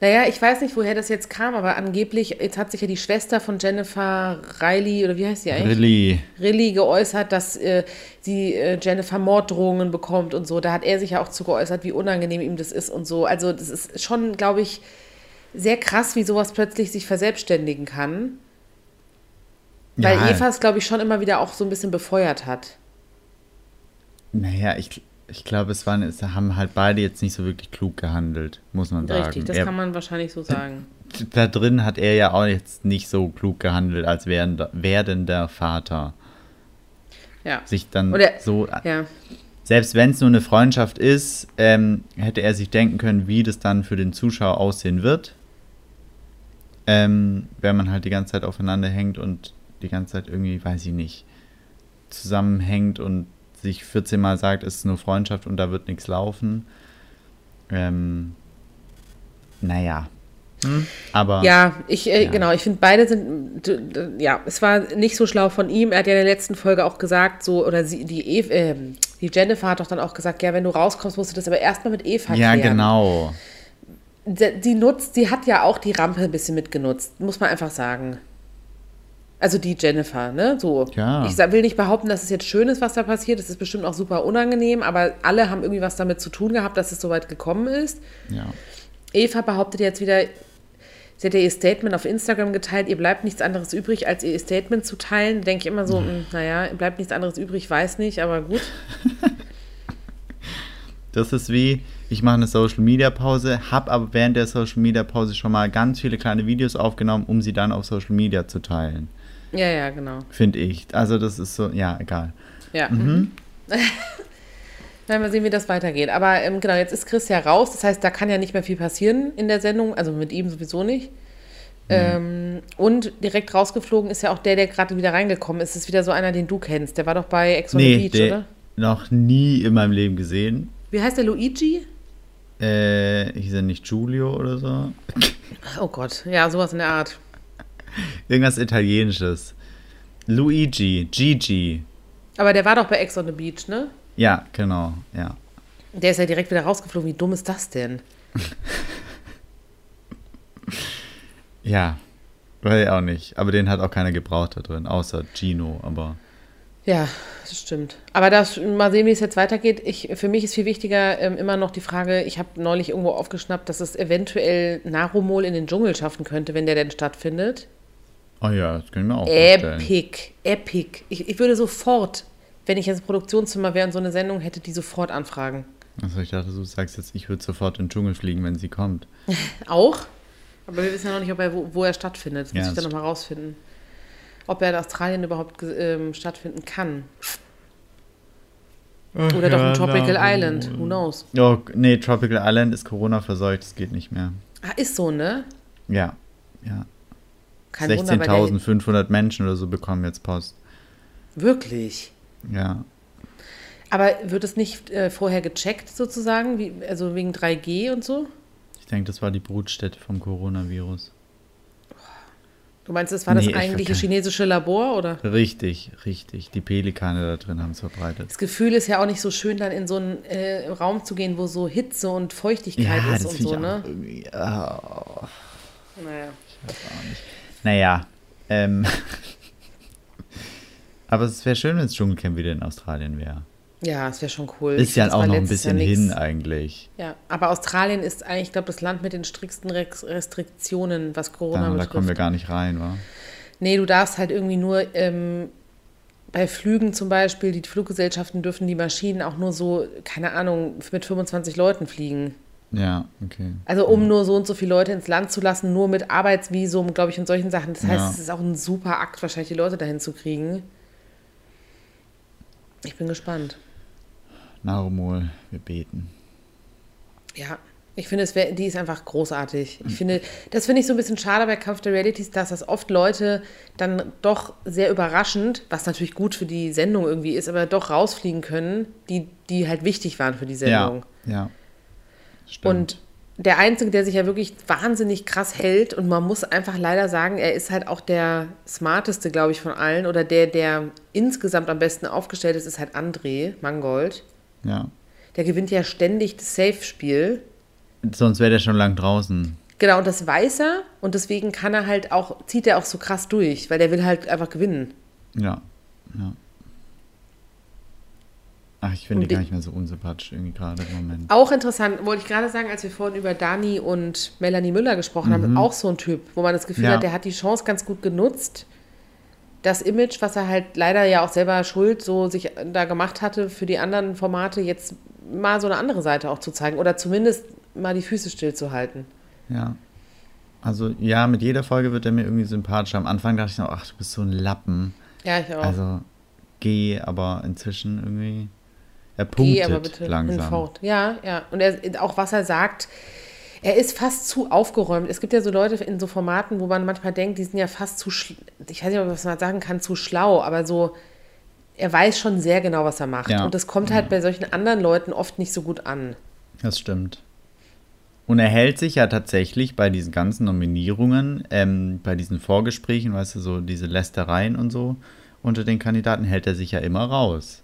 Naja, ich weiß nicht, woher das jetzt kam, aber angeblich, jetzt hat sich ja die Schwester von Jennifer Riley, oder wie heißt sie eigentlich? Really? Riley geäußert, dass äh, sie äh, Jennifer Morddrohungen bekommt und so. Da hat er sich ja auch zu geäußert, wie unangenehm ihm das ist und so. Also das ist schon, glaube ich, sehr krass, wie sowas plötzlich sich verselbstständigen kann. Weil Ja. Eva es, glaube ich, schon immer wieder auch so ein bisschen befeuert hat. Naja, ich, ich glaube, es, waren, es haben halt beide jetzt nicht so wirklich klug gehandelt, muss man sagen. Richtig, das er, kann man wahrscheinlich so sagen. da drin hat er ja auch jetzt nicht so klug gehandelt als werdender, werdender Vater. Ja. Sich dann Oder- so, Ja. selbst wenn es nur eine Freundschaft ist, ähm, hätte er sich denken können, wie das dann für den Zuschauer aussehen wird. Ähm, wenn man halt die ganze Zeit aufeinander hängt und die ganze Zeit irgendwie, weiß ich nicht, zusammenhängt und sich 14 Mal sagt, es ist nur Freundschaft und da wird nichts laufen. Ähm, naja. Hm? Aber Ja, ich, äh, Ja. genau, ich finde beide sind, ja, es war nicht so schlau von ihm. Er hat ja in der letzten Folge auch gesagt, so, oder sie, die, Eve, ähm, die Jennifer hat doch dann auch gesagt, ja, wenn du rauskommst, musst du das aber erstmal mit Eva ja, klären. genau. Die, die nutzt, die hat ja auch die Rampe ein bisschen mitgenutzt, muss man einfach sagen. Also die Jennifer, ne? So. Ja. Ich will nicht behaupten, dass es jetzt schön ist, was da passiert. Es ist bestimmt auch super unangenehm, aber alle haben irgendwie was damit zu tun gehabt, dass es so weit gekommen ist. Ja. Eva behauptet jetzt wieder, sie hat ja ihr Statement auf Instagram geteilt, ihr bleibt nichts anderes übrig, als ihr Statement zu teilen. Denke ich immer so, mh, naja, bleibt nichts anderes übrig, weiß nicht, aber gut. Das ist wie, ich mache eine Social Media Pause, habe aber während der Social Media Pause schon mal ganz viele kleine Videos aufgenommen, um sie dann auf Social Media zu teilen. Ja, ja, genau. Finde ich. Also das ist so, ja, egal. Ja. Mhm. Na, mal sehen, wie das weitergeht. Aber ähm, genau, jetzt ist Chris ja raus. Das heißt, da kann ja nicht mehr viel passieren in der Sendung. Also mit ihm sowieso nicht. Ähm, und direkt rausgeflogen ist ja auch der, der gerade wieder reingekommen ist. Das ist wieder so einer, den du kennst. Der war doch bei Ex on Nee, the Beach, der- oder? Noch nie in meinem Leben gesehen. Wie heißt der Luigi? Äh, hieß er nicht Giulio oder so? Oh Gott, ja, sowas in der Art. Irgendwas Italienisches. Luigi, Gigi. Aber der war doch bei Ex on the Beach, ne? Ja, genau, ja. Der ist ja direkt wieder rausgeflogen. Wie dumm ist das denn? Ja, weiß ich auch nicht. Aber den hat auch keiner gebraucht da drin, außer Gino, aber. Ja, das stimmt. Aber das, mal sehen, wie es jetzt weitergeht. Ich, für mich ist viel wichtiger ähm, immer noch die Frage, ich habe neulich irgendwo aufgeschnappt, dass es eventuell Narumol in den Dschungel schaffen könnte, wenn der denn stattfindet. Oh ja, das kann ich mir auch. Epic, epic. Ich, ich würde sofort, wenn ich jetzt im Produktionszimmer wäre und so eine Sendung hätte, die sofort anfragen. Also ich dachte, du sagst jetzt, ich würde sofort in den Dschungel fliegen, wenn sie kommt. Auch? Aber wir wissen ja noch nicht, ob er, wo, wo er stattfindet. Das Ja, muss ich dann nochmal rausfinden. Ob er in Australien überhaupt ähm, stattfinden kann. Oder doch in Tropical Island. Who knows? Oh, nee, Tropical Island ist Corona verseucht, das geht nicht mehr. Ah, ist so, ne? Ja, ja. Kein Wunder, weil der, 16.500 Menschen oder so bekommen jetzt Post. Wirklich. Ja. Aber wird es nicht äh, vorher gecheckt sozusagen? Wie, also wegen 3G und so? Ich denke, das war die Brutstätte vom Coronavirus. Du meinst, das war Nee, das ich eigentliche chinesische Labor, oder? Richtig, richtig. Die Pelikane da drin haben es verbreitet. Das Gefühl ist ja auch nicht so schön, dann in so einen äh, Raum zu gehen, wo so Hitze und Feuchtigkeit ist und so, ich ne? auch irgendwie. ah. Naja. Naja, ähm. Aber es wäre schön, wenn das Dschungelcamp wieder in Australien wäre. Ja, es wäre schon cool. Ist ja auch noch ein bisschen hin eigentlich. Ja, aber Australien ist eigentlich, ich glaube, das Land mit den stricksten Rex- Restriktionen, was Corona Da, da betrifft. kommen wir gar nicht rein, wa? Nee, du darfst halt irgendwie nur ähm, bei Flügen zum Beispiel, die Fluggesellschaften dürfen die Maschinen auch nur so, keine Ahnung, mit 25 Leuten fliegen. Ja, okay. Also um nur so und so viele Leute ins Land zu lassen, nur mit Arbeitsvisum, glaube ich, und solchen Sachen. Das heißt, Ja. es ist auch ein super Akt, wahrscheinlich die Leute dahin zu kriegen. Ich bin gespannt. Narumol, wir beten. Ja, ich finde, es wär, die ist einfach großartig. Ich finde, das finde ich so ein bisschen schade bei Kampf der Realities, dass das oft Leute dann doch sehr überraschend, was natürlich gut für die Sendung irgendwie ist, aber doch rausfliegen können, die, die halt wichtig waren für die Sendung. Ja, ja. Stimmt. Und der Einzige, der sich ja wirklich wahnsinnig krass hält, und man muss einfach leider sagen, er ist halt auch der smarteste, glaube ich, von allen, oder der, der insgesamt am besten aufgestellt ist, ist halt André Mangold. ja. Der gewinnt ja ständig das Safe-Spiel. Sonst wäre der schon lang draußen. Genau, und das weiß er und deswegen kann er halt auch, zieht er auch so krass durch, weil der will halt einfach gewinnen. Ja, ja. Ach, ich finde die gar nicht mehr so unsympathisch irgendwie gerade im Moment. Auch interessant, wollte ich gerade sagen, als wir vorhin über Dani und Melanie Müller gesprochen haben, auch so ein Typ, wo man das Gefühl Ja. hat, der hat die Chance ganz gut genutzt. Das Image, was er halt leider ja auch selber schuld so sich da gemacht hatte, für die anderen Formate jetzt mal so eine andere Seite auch zu zeigen oder zumindest mal die Füße stillzuhalten. Ja. Also, ja, mit jeder Folge wird er mir irgendwie sympathischer. Am Anfang dachte ich noch, ach, du bist so ein Lappen. Ja, ich auch. Also, geh, aber inzwischen irgendwie. Er Geh punktet aber bitte langsam. hinfort. Ja, ja. Und er, auch was er sagt, er ist fast zu aufgeräumt. Es gibt ja so Leute in so Formaten, wo man manchmal denkt, die sind ja fast zu, ich weiß nicht, ob was man sagen kann, zu schlau, aber so, er weiß schon sehr genau, was er macht. Ja. Und das kommt halt bei solchen anderen Leuten oft nicht so gut an. Das stimmt. Und er hält sich ja tatsächlich bei diesen ganzen Nominierungen, ähm, bei diesen Vorgesprächen, weißt du, so diese Lästereien und so unter den Kandidaten, hält er sich ja immer raus.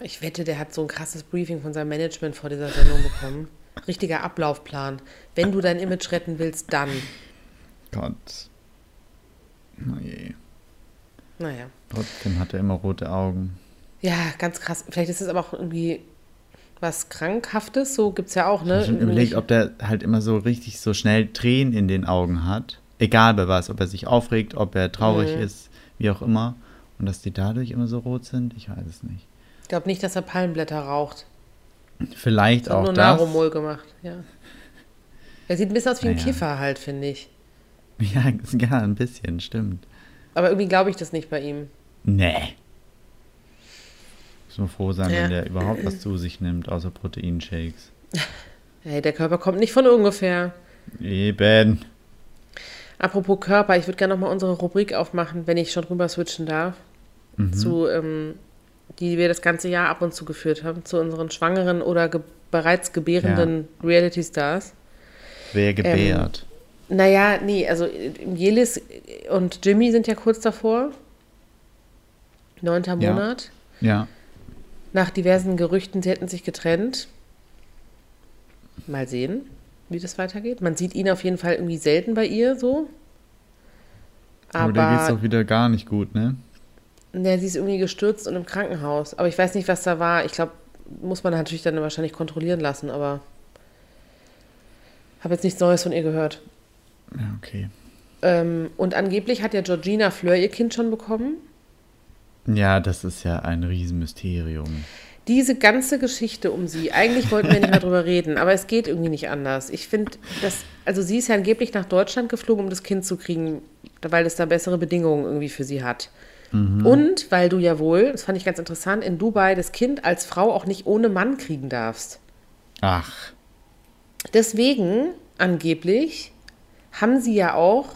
Ich wette, der hat so ein krasses Briefing von seinem Management vor dieser Sendung bekommen. Richtiger Ablaufplan. Wenn du dein Image retten willst, dann. Gott. Na je. Naja. Trotzdem hat er immer rote Augen. Ja, ganz krass. Vielleicht ist es aber auch irgendwie was Krankhaftes, so gibt es ja auch, Ich ne? habe schon überlegt, ob der halt immer so richtig so schnell Tränen in den Augen hat. Egal bei was, ob er sich aufregt, ob er traurig Mhm. ist, wie auch immer. Und dass die dadurch immer so rot sind, ich weiß es nicht. Ich glaube nicht, dass er Palmblätter raucht. Vielleicht Er hat auch nur das. Naromol gemacht, ja. Er sieht ein bisschen aus wie ein Naja. Kiffer halt, finde ich. Ja, ja, ein bisschen, stimmt. Aber irgendwie glaube ich das nicht bei ihm. Nee. Muss nur froh sein, Ja. wenn der überhaupt was zu sich nimmt, außer Proteinshakes. Hey, der Körper kommt nicht von ungefähr. Eben. Apropos Körper, ich würde gerne nochmal unsere Rubrik aufmachen, wenn ich schon rüber switchen darf. Zu, ähm, die wir das ganze Jahr ab und zu geführt haben, zu unseren schwangeren oder ge bereits gebärenden Reality-Stars. Wer gebärt. Naja, nee, also Jelis und Jimmy sind ja kurz davor. Neunter Ja. Monat. ja. Nach diversen Gerüchten, sie hätten sich getrennt. Mal sehen, wie das weitergeht. Man sieht ihn auf jeden Fall irgendwie selten bei ihr so. Aber da geht's Aber doch wieder gar nicht gut, ne? Ja, sie ist irgendwie gestürzt und im Krankenhaus. Aber ich weiß nicht, was da war. Ich glaube, muss man natürlich dann wahrscheinlich kontrollieren lassen, aber habe jetzt nichts Neues von ihr gehört. Ja, okay. Ähm, und angeblich hat ja Georgina Fleur ihr Kind schon bekommen. Ja, das ist ja ein Riesenmysterium. Diese ganze Geschichte um sie, eigentlich wollten wir nicht mehr drüber reden, aber es geht irgendwie nicht anders. Ich finde, dass, also sie ist ja angeblich nach Deutschland geflogen, um das Kind zu kriegen, weil es da bessere Bedingungen irgendwie für sie hat. Und weil du ja wohl, das fand ich ganz interessant, in Dubai das Kind als Frau auch nicht ohne Mann kriegen darfst. Ach, Deswegen, angeblich, haben sie ja auch,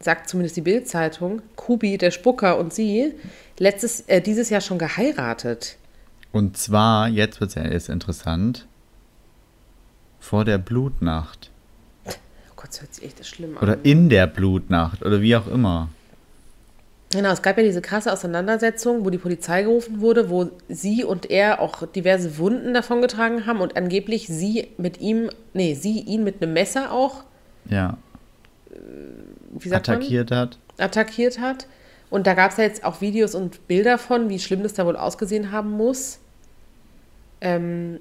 sagt zumindest die Bild-Zeitung, Kubi, der Spucker und sie, letztes, äh, dieses Jahr schon geheiratet. und zwar, jetzt wird's ja erst interessant, vor der Blutnacht. Oh Gott, das hört sich echt schlimm an. Oder in der Blutnacht oder wie auch immer. Genau, es gab ja diese krasse Auseinandersetzung, wo die Polizei gerufen wurde, wo sie und er auch diverse Wunden davongetragen haben und angeblich sie mit ihm, nee, sie ihn mit einem Messer auch, Ja, wie sagt attackiert hat. man, attackiert hat. Und da gab es ja jetzt auch Videos und Bilder von, wie schlimm das da wohl ausgesehen haben muss. Ähm,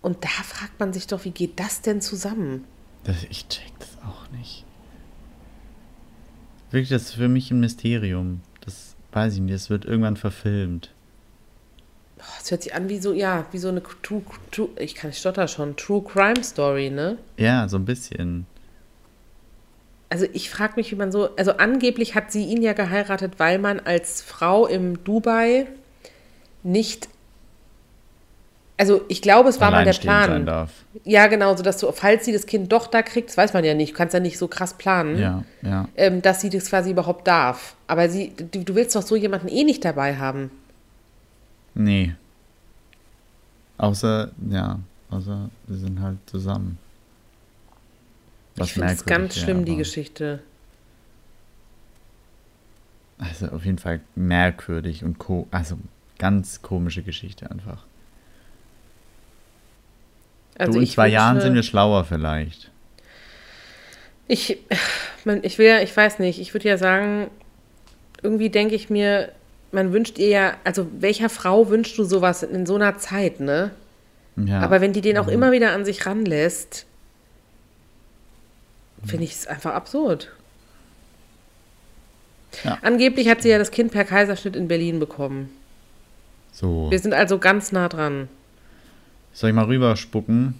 und da fragt man sich doch, wie geht das denn zusammen? Das, ich check das auch nicht. Wirklich, das ist für mich ein Mysterium. Das weiß ich nicht, das wird irgendwann verfilmt. Es hört sich an wie so, ja, wie so eine True, True, ich kann, stotter schon, True Crime Story, ne? Ja, so ein bisschen. Also ich frage mich, wie man so, also angeblich hat sie ihn ja geheiratet, weil man als Frau im Dubai nicht, also ich glaube, es war mal der Plan. darf. Ja, genau, so dass du, falls sie das Kind doch da kriegt, das weiß man ja nicht, du kannst ja nicht so krass planen, Ja, ja. ähm, dass sie das quasi überhaupt darf. Aber sie, du, du willst doch so jemanden eh nicht dabei haben. Nee. Außer, ja, außer wir sind halt zusammen. Was ich finde es ganz schlimm, die Geschichte. Also auf jeden Fall merkwürdig und ko also ganz komische Geschichte einfach. Also du, in ich zwei Jahren sind wir schlauer vielleicht. Ich, ich will ja, ich weiß nicht, ich würde ja sagen, irgendwie denke ich mir, man wünscht ihr ja, also welcher Frau wünschst du sowas in so einer Zeit, ne? Ja. Aber wenn die den auch immer wieder an sich ranlässt, finde ich es einfach absurd. Ja. Angeblich hat sie ja das Kind per Kaiserschnitt in Berlin bekommen. so. Wir sind also ganz nah dran. Soll ich mal rüberspucken?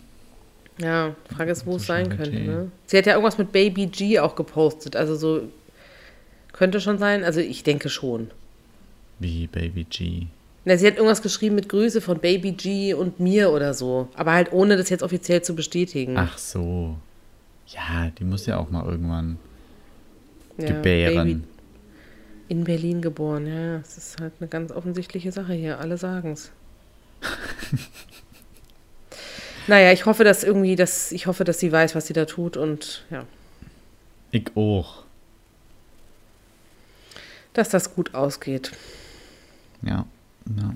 Ja, Frage ist, wo es sein könnte. Ne? Sie hat ja irgendwas mit Baby G auch gepostet. Also so könnte schon sein. Also ich denke schon. Wie Baby G. Na, sie hat irgendwas geschrieben mit Grüße von Baby G und mir oder so. Aber halt ohne das jetzt offiziell zu bestätigen. Ach so. Ja, die muss ja auch mal irgendwann Ja, gebären. Baby in Berlin geboren, ja, ja. Es ist halt eine ganz offensichtliche Sache hier. Alle sagen es. naja, ich hoffe, dass irgendwie, dass, ich hoffe, dass sie weiß, was sie da tut und ja, Ich auch. dass das gut ausgeht. Ja. ja.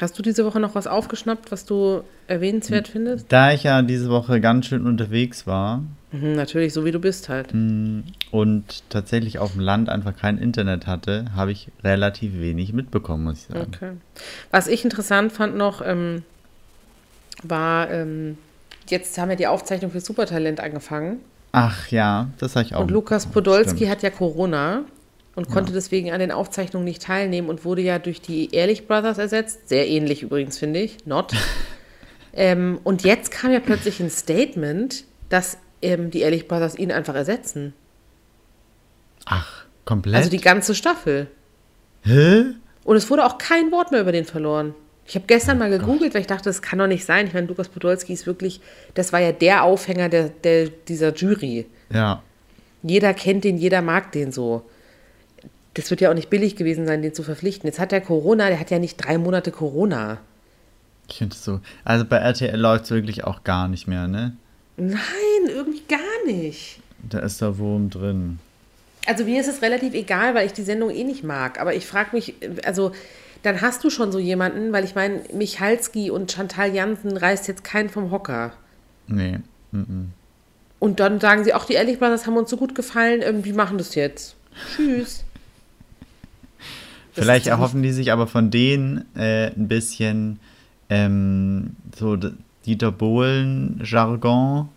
Hast du diese Woche noch was aufgeschnappt, was du erwähnenswert Hm. findest? Da ich ja diese Woche ganz schön unterwegs war Mhm, natürlich, so wie du bist halt. mh, und tatsächlich auf dem Land einfach kein Internet hatte, habe ich relativ wenig mitbekommen, muss ich sagen. Okay. Was ich interessant fand noch, ähm, war, ähm, jetzt haben wir die Aufzeichnung für Supertalent angefangen. Ach ja, das habe ich auch. Und Lukas. Podolski Stimmt. hat ja Corona und konnte deswegen an den Aufzeichnungen nicht teilnehmen und wurde ja durch die Ehrlich Brothers ersetzt. Sehr ähnlich übrigens, finde ich. Not. ähm, und jetzt kam ja plötzlich ein Statement, dass ähm, die Ehrlich Brothers ihn einfach ersetzen. Ach, Komplett? Also die ganze Staffel. Hä? Und es wurde auch kein Wort mehr über den verloren. Ich habe gestern mal gegoogelt, weil ich dachte, das kann doch nicht sein. Ich meine, Lukas Podolski ist wirklich, das war ja der Aufhänger der, der, dieser Jury. Ja. Jeder kennt den, jeder mag den so. Das wird ja auch nicht billig gewesen sein, den zu verpflichten. Jetzt hat er Corona, der hat ja nicht drei Monate Corona. Ich finde es so. Also bei RTL läuft es wirklich auch gar nicht mehr, ne? Nein, irgendwie gar nicht. Da ist der Wurm drin. Also mir ist es relativ egal, weil ich die Sendung eh nicht mag. Aber ich frage mich, also dann hast du schon so jemanden, weil ich meine, Michalski und Chantal Jansen reißt jetzt keinen vom Hocker. Nee. Mm Und dann sagen sie, auch die Ehrlich das haben uns so gut gefallen, irgendwie machen das jetzt. Tschüss. Vielleicht erhoffen die sich aber von denen äh, ein bisschen ähm, so Dieter Bohlen-Jargon.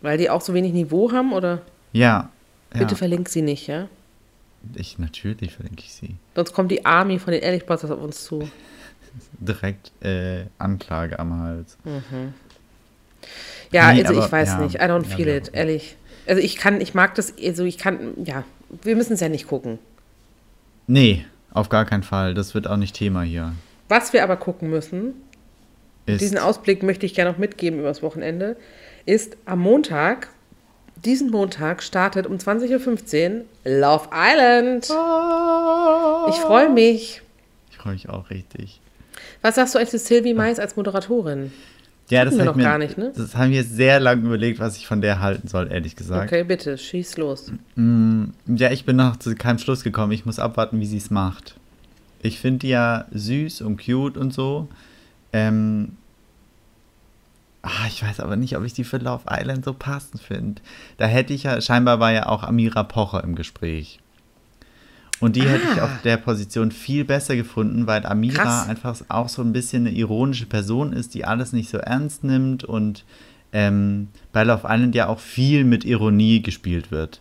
Weil die auch so wenig Niveau haben, oder? Ja. ja. Bitte verlink sie nicht, ja? Ich, natürlich verlinke ich sie. Sonst kommt die Army von den Ehrlich auf uns zu. Direkt äh, Anklage am Hals. Ja, Nee, also aber- ich weiß ja. nicht. I don't feel ja. it, ehrlich. Also ich kann, ich mag das, also ich kann, ja, wir müssen es ja nicht gucken. Nee, auf gar keinen Fall. Das wird auch nicht Thema hier. Was wir aber gucken müssen, Ist, diesen Ausblick möchte ich gerne noch mitgeben übers Wochenende, ist am Montag, diesen Montag startet um 20.15 Uhr Love Island. Ich freue mich. ich freue mich auch richtig. Was sagst du eigentlich zu Sylvie Mais als Moderatorin? Ja, das mir, gar nicht, ne? Das haben wir sehr lange überlegt, was ich von der halten soll, ehrlich gesagt. Okay, bitte, schieß los. Ja, ich bin noch zu keinem Schluss gekommen. Ich muss abwarten, wie sie es macht. Ich finde die ja süß und cute und so. Ähm, ah, ich weiß aber nicht, ob ich die für Love Island so passend finde. Da hätte ich ja, scheinbar war ja auch Amira Pocher im Gespräch. Und die hätte ich Ah. auf der Position viel besser gefunden, weil Amira Krass. einfach auch so ein bisschen eine ironische Person ist, die alles nicht so ernst nimmt und ähm, bei Love Island ja auch viel mit Ironie gespielt wird.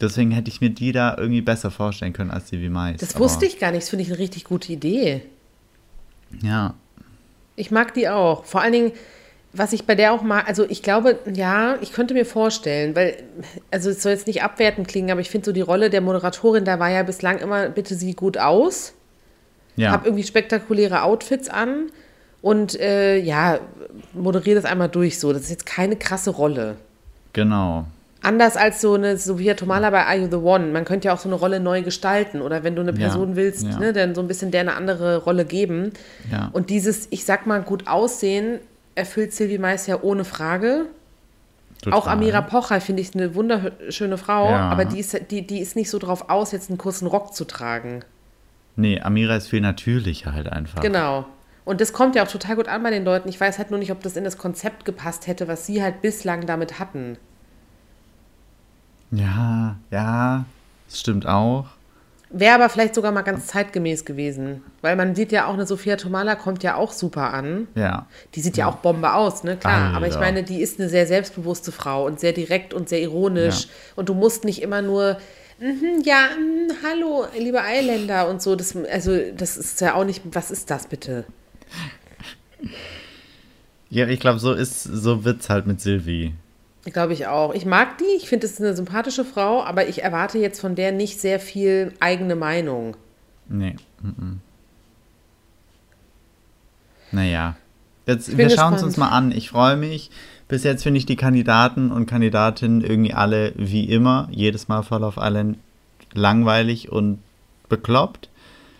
Deswegen hätte ich mir die da irgendwie besser vorstellen können als die wie Mais. Das Aber- wusste ich gar nicht. Das finde ich eine richtig gute Idee. Ja. Ich mag die auch. Vor allen Dingen, was ich bei der auch mag, also ich glaube, ja, ich könnte mir vorstellen, weil, also es soll jetzt nicht abwertend klingen, aber ich finde so die Rolle der Moderatorin, da war ja bislang immer, bitte sieh gut aus, Ja. hab irgendwie spektakuläre Outfits an und äh, ja, moderiere das einmal durch so. Das ist jetzt keine krasse Rolle. genau. Anders als so eine Sophia Tomala bei Are You the One. Man könnte ja auch so eine Rolle neu gestalten. Oder wenn du eine Ja, Person willst, ja. ne, dann so ein bisschen der eine andere Rolle geben. Ja. Und dieses, ich sag mal, gut aussehen, erfüllt Sylvie Mais ja ohne Frage. Auch Total. Amira Pocher finde ich eine wunderschöne Frau, Ja. aber die ist, die, die ist nicht so drauf aus, jetzt einen kurzen Rock zu tragen. Nee, Amira ist viel natürlicher halt einfach. Genau. Und das kommt ja auch total gut an bei den Leuten. Ich weiß halt nur nicht, ob das in das Konzept gepasst hätte, was sie halt bislang damit hatten. Ja, ja. Das stimmt auch. Wäre aber vielleicht sogar mal ganz zeitgemäß gewesen. Weil man sieht ja auch, eine Sophia Tomala kommt ja auch super an. Ja. Die sieht ja auch Bombe aus, ne? Klar. Alter. Aber ich meine, die ist eine sehr selbstbewusste Frau und sehr direkt und sehr ironisch. Ja. Und du musst nicht immer nur, mhm, ja, mhm, hallo, liebe Eiländer und so. Das, also, das ist ja auch nicht, was ist das bitte? Ja, ich glaube, so ist, so wird's halt mit Sylvie. Glaube ich auch. Ich mag die, ich finde, es ist eine sympathische Frau, aber ich erwarte jetzt von der nicht sehr viel eigene Meinung. Nee. Mm -mm. Naja. Jetzt, wir schauen es uns mal an. Ich freue mich. Bis jetzt finde ich die Kandidaten und Kandidatinnen irgendwie alle wie immer, jedes Mal voll auf allen langweilig und bekloppt.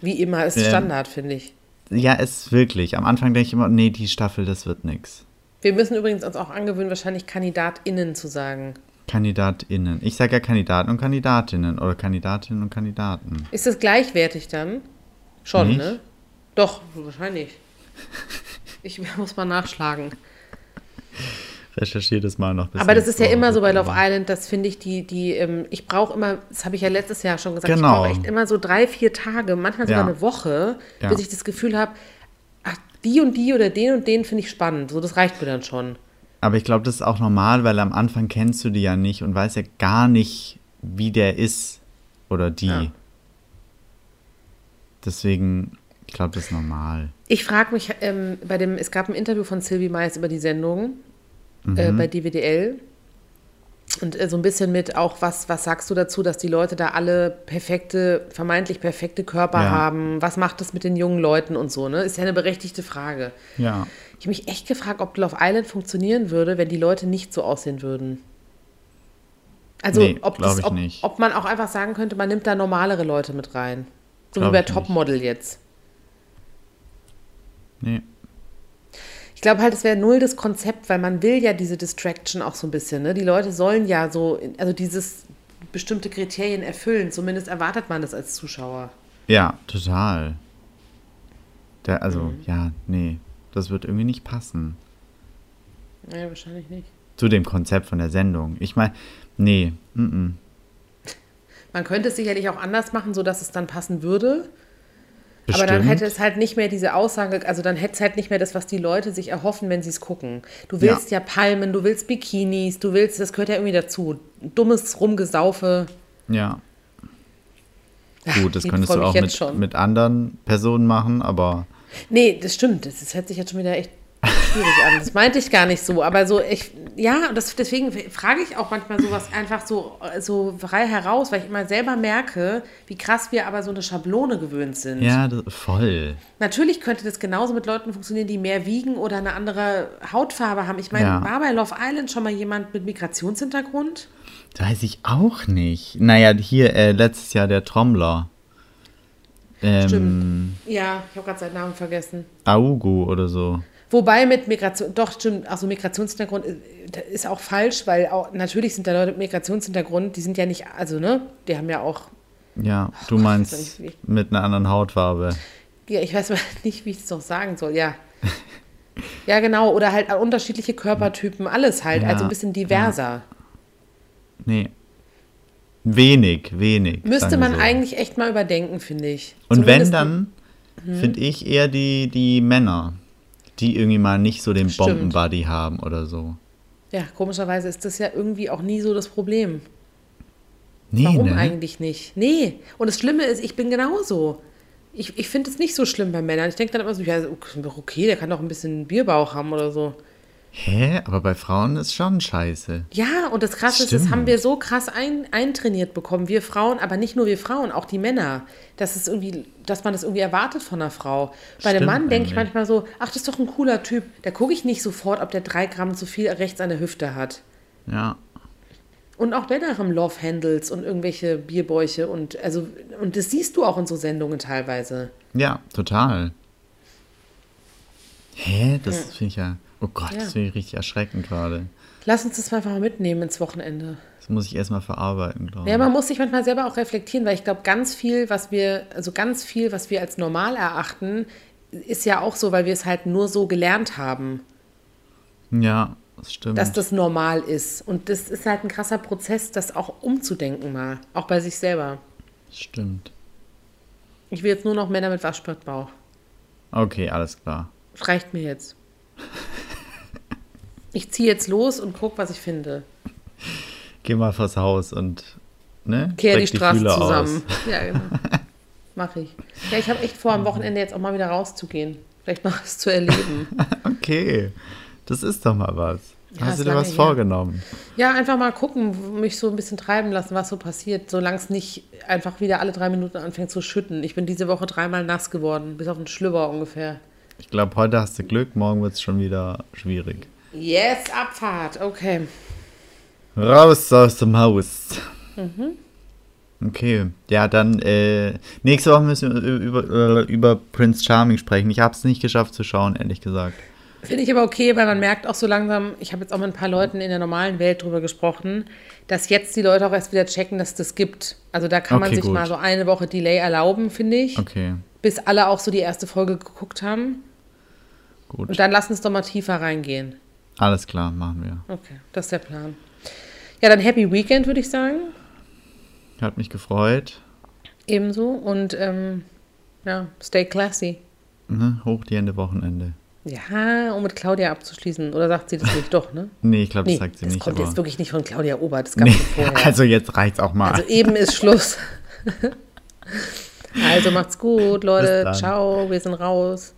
Wie immer ist Ähm. Standard, finde ich. Ja, es ist wirklich. Am Anfang denke ich immer, nee, die Staffel, das wird nix. Wir müssen übrigens uns auch angewöhnen, wahrscheinlich KandidatInnen zu sagen. KandidatInnen. Ich sage ja Kandidaten und Kandidatinnen oder Kandidatinnen und Kandidaten. Ist das gleichwertig dann? Schon, Nicht? ne? Doch, wahrscheinlich. Ich muss mal nachschlagen. Recherchiere das mal noch. Aber das ist ja immer so bei Love Island, das finde ich, die, die, ähm, ich brauche immer, das habe ich ja letztes Jahr schon gesagt, Genau. ich brauche echt immer so drei, vier Tage, manchmal sogar Ja. eine Woche, Ja. bis ich das Gefühl habe, die und die oder den und den finde ich spannend. So, das reicht mir dann schon. Aber ich glaube, das ist auch normal, weil am Anfang kennst du die ja nicht und weißt ja gar nicht, wie der ist oder die. Ja. Deswegen, ich glaube, das ist normal. Ich frage mich, ähm, bei dem, es gab ein Interview von Sylvie Mais über die Sendung Mhm. äh, bei DWDL. Und äh, so ein bisschen mit auch, was, was sagst du dazu, dass die Leute da alle perfekte, vermeintlich perfekte Körper Ja. haben? Was macht das mit den jungen Leuten und so, ne? Ist ja eine berechtigte Frage. Ja. Ich habe mich echt gefragt, ob Love Island funktionieren würde, wenn die Leute nicht so aussehen würden. Also, Nee, ob, das, ob, ob man auch einfach sagen könnte, man nimmt da normalere Leute mit rein. So Glaub wie bei. Topmodel jetzt. Nee. Ich glaube halt, es wäre null das Konzept, weil man will ja diese Distraction auch so ein bisschen. Ne? Die Leute sollen ja so, also dieses bestimmte Kriterien erfüllen. Zumindest erwartet man das als Zuschauer. Ja, total. Der, also, Mhm. ja, nee. Das wird irgendwie nicht passen. Nee, wahrscheinlich nicht. Zu dem Konzept von der Sendung. Ich meine, nee. Mm -mm. Man könnte es sicherlich auch anders machen, sodass es dann passen würde. Bestimmt. Aber dann hätte es halt nicht mehr diese Aussage, also dann hätte es halt nicht mehr das, was die Leute sich erhoffen, wenn sie es gucken. Du willst ja. Palmen, du willst Bikinis, du willst, das gehört ja irgendwie dazu. Dummes Rumgesaufe. Ja. Ach, Gut, das ich könntest du auch mit, mit anderen Personen machen, aber Nee, das stimmt. Das, das hört sich jetzt schon wieder echt schwierig an. Das meinte ich gar nicht so. Aber so, ich, ja, das, deswegen frage ich auch manchmal sowas einfach so, so frei heraus, weil ich immer selber merke, wie krass wir aber so eine Schablone gewöhnt sind. ja, das, voll. Natürlich könnte das genauso mit Leuten funktionieren, die mehr wiegen oder eine andere Hautfarbe haben. Ich meine, Ja. war bei Love Island schon mal jemand mit Migrationshintergrund? Weiß ich auch nicht. Naja, hier äh, letztes Jahr der Trommler. Ähm, Stimmt. Ja, ich habe gerade seinen Namen vergessen. Augu oder so. Wobei mit Migration, doch stimmt, also Migrationshintergrund äh, das ist auch falsch, weil auch, natürlich sind da Leute mit Migrationshintergrund, die sind ja nicht, also ne, die haben ja auch, Ja, du Gott, meinst mit einer anderen Hautfarbe. ja, ich weiß mal nicht, wie ich es noch sagen soll, ja. Ja, genau, oder halt unterschiedliche Körpertypen, alles halt, Ja, also ein bisschen diverser. Nee. Wenig, wenig. Müsste man so. eigentlich echt mal überdenken, finde ich. Und wenn Zumindest- dann, Mhm. finde ich eher die, die Männer, die irgendwie mal nicht so den. Bombenbuddy haben oder so. Ja, komischerweise ist das ja irgendwie auch nie so das Problem. Nee, Warum ne? eigentlich nicht? Nee. Und das Schlimme ist, ich bin genauso. Ich, ich finde es nicht so schlimm bei Männern. Ich denke dann immer so, ja, okay, der kann doch ein bisschen Bierbauch haben oder so. Hä? Aber bei Frauen ist schon scheiße. Ja, und das Krasse ist, das haben wir so krass ein, eintrainiert bekommen, wir Frauen, aber nicht nur wir Frauen, auch die Männer, dass es irgendwie, dass man das irgendwie erwartet von einer Frau. Bei einem Stimmt Mann denke ich manchmal so, ach, das ist doch ein cooler Typ. Da gucke ich nicht sofort, ob der drei Gramm zu viel rechts an der Hüfte hat. Ja. Und auch wenn er im Love Handles und irgendwelche Bierbäuche und also und das siehst du auch in so Sendungen teilweise. Ja, total. Hä? Das finde ich ja. Oh Gott, Ja. das finde ich richtig erschreckend gerade. Lass uns das einfach mal mitnehmen ins Wochenende. Das muss ich erstmal verarbeiten, glaube ich. Ja, man muss sich manchmal selber auch reflektieren, weil ich glaube, ganz viel, was wir, also ganz viel, was wir als normal erachten, ist ja auch so, weil wir es halt nur so gelernt haben, Ja, das stimmt. dass das normal ist. Und das ist halt ein krasser Prozess, das auch umzudenken mal, auch bei sich selber. stimmt. Ich will jetzt nur noch Männer mit Waschbrettbauch. Okay, alles klar. Reicht mir jetzt. Ich ziehe jetzt los und guck, was ich finde. Geh mal vors Haus und ne? Kehr die streck Straße Fühler zusammen. Aus. Ja, genau. Mach ich. Ja, ich habe echt vor, am Wochenende jetzt auch mal wieder rauszugehen. Vielleicht mal was zu erleben. Okay, das ist doch mal was. Ja, Hast du dir was her. vorgenommen? Ja, einfach mal gucken, mich so ein bisschen treiben lassen, was so passiert, solange es nicht einfach wieder alle drei Minuten anfängt zu schütten. Ich bin diese Woche dreimal nass geworden, bis auf den Schlüpper ungefähr. Ich glaube, heute hast du Glück, morgen wird es schon wieder schwierig. Yes, Abfahrt, okay. Raus aus dem Haus. Mhm. Okay, ja, dann äh, nächste Woche müssen wir über, über, über Prince Charming sprechen. Ich habe es nicht geschafft zu schauen, ehrlich gesagt. Finde ich aber okay, weil man merkt auch so langsam, ich habe jetzt auch mit ein paar Leuten in der normalen Welt drüber gesprochen, dass jetzt die Leute auch erst wieder checken, dass das gibt. Also da kann man Okay, sich gut. mal so eine Woche Delay erlauben, finde ich, Okay, bis alle auch so die erste Folge geguckt haben. gut. Und dann lass uns doch mal tiefer reingehen. Alles klar, machen wir. Okay, das ist der Plan. Ja, dann Happy Weekend, würde ich sagen. Hat mich gefreut. Ebenso. Und ähm, ja, stay classy. Ne? Hoch die Hände Wochenende. Ja, um mit Claudia abzuschließen. Oder sagt sie das nicht? Doch, ne? Nee, ich glaube, das Nee, sagt sie das nicht. kommt aber- jetzt wirklich nicht von Claudia Obert. Das gab nee, es vorher. also jetzt reicht's auch mal. Also eben ist Schluss. also macht's gut, Leute. Ciao, wir sind raus.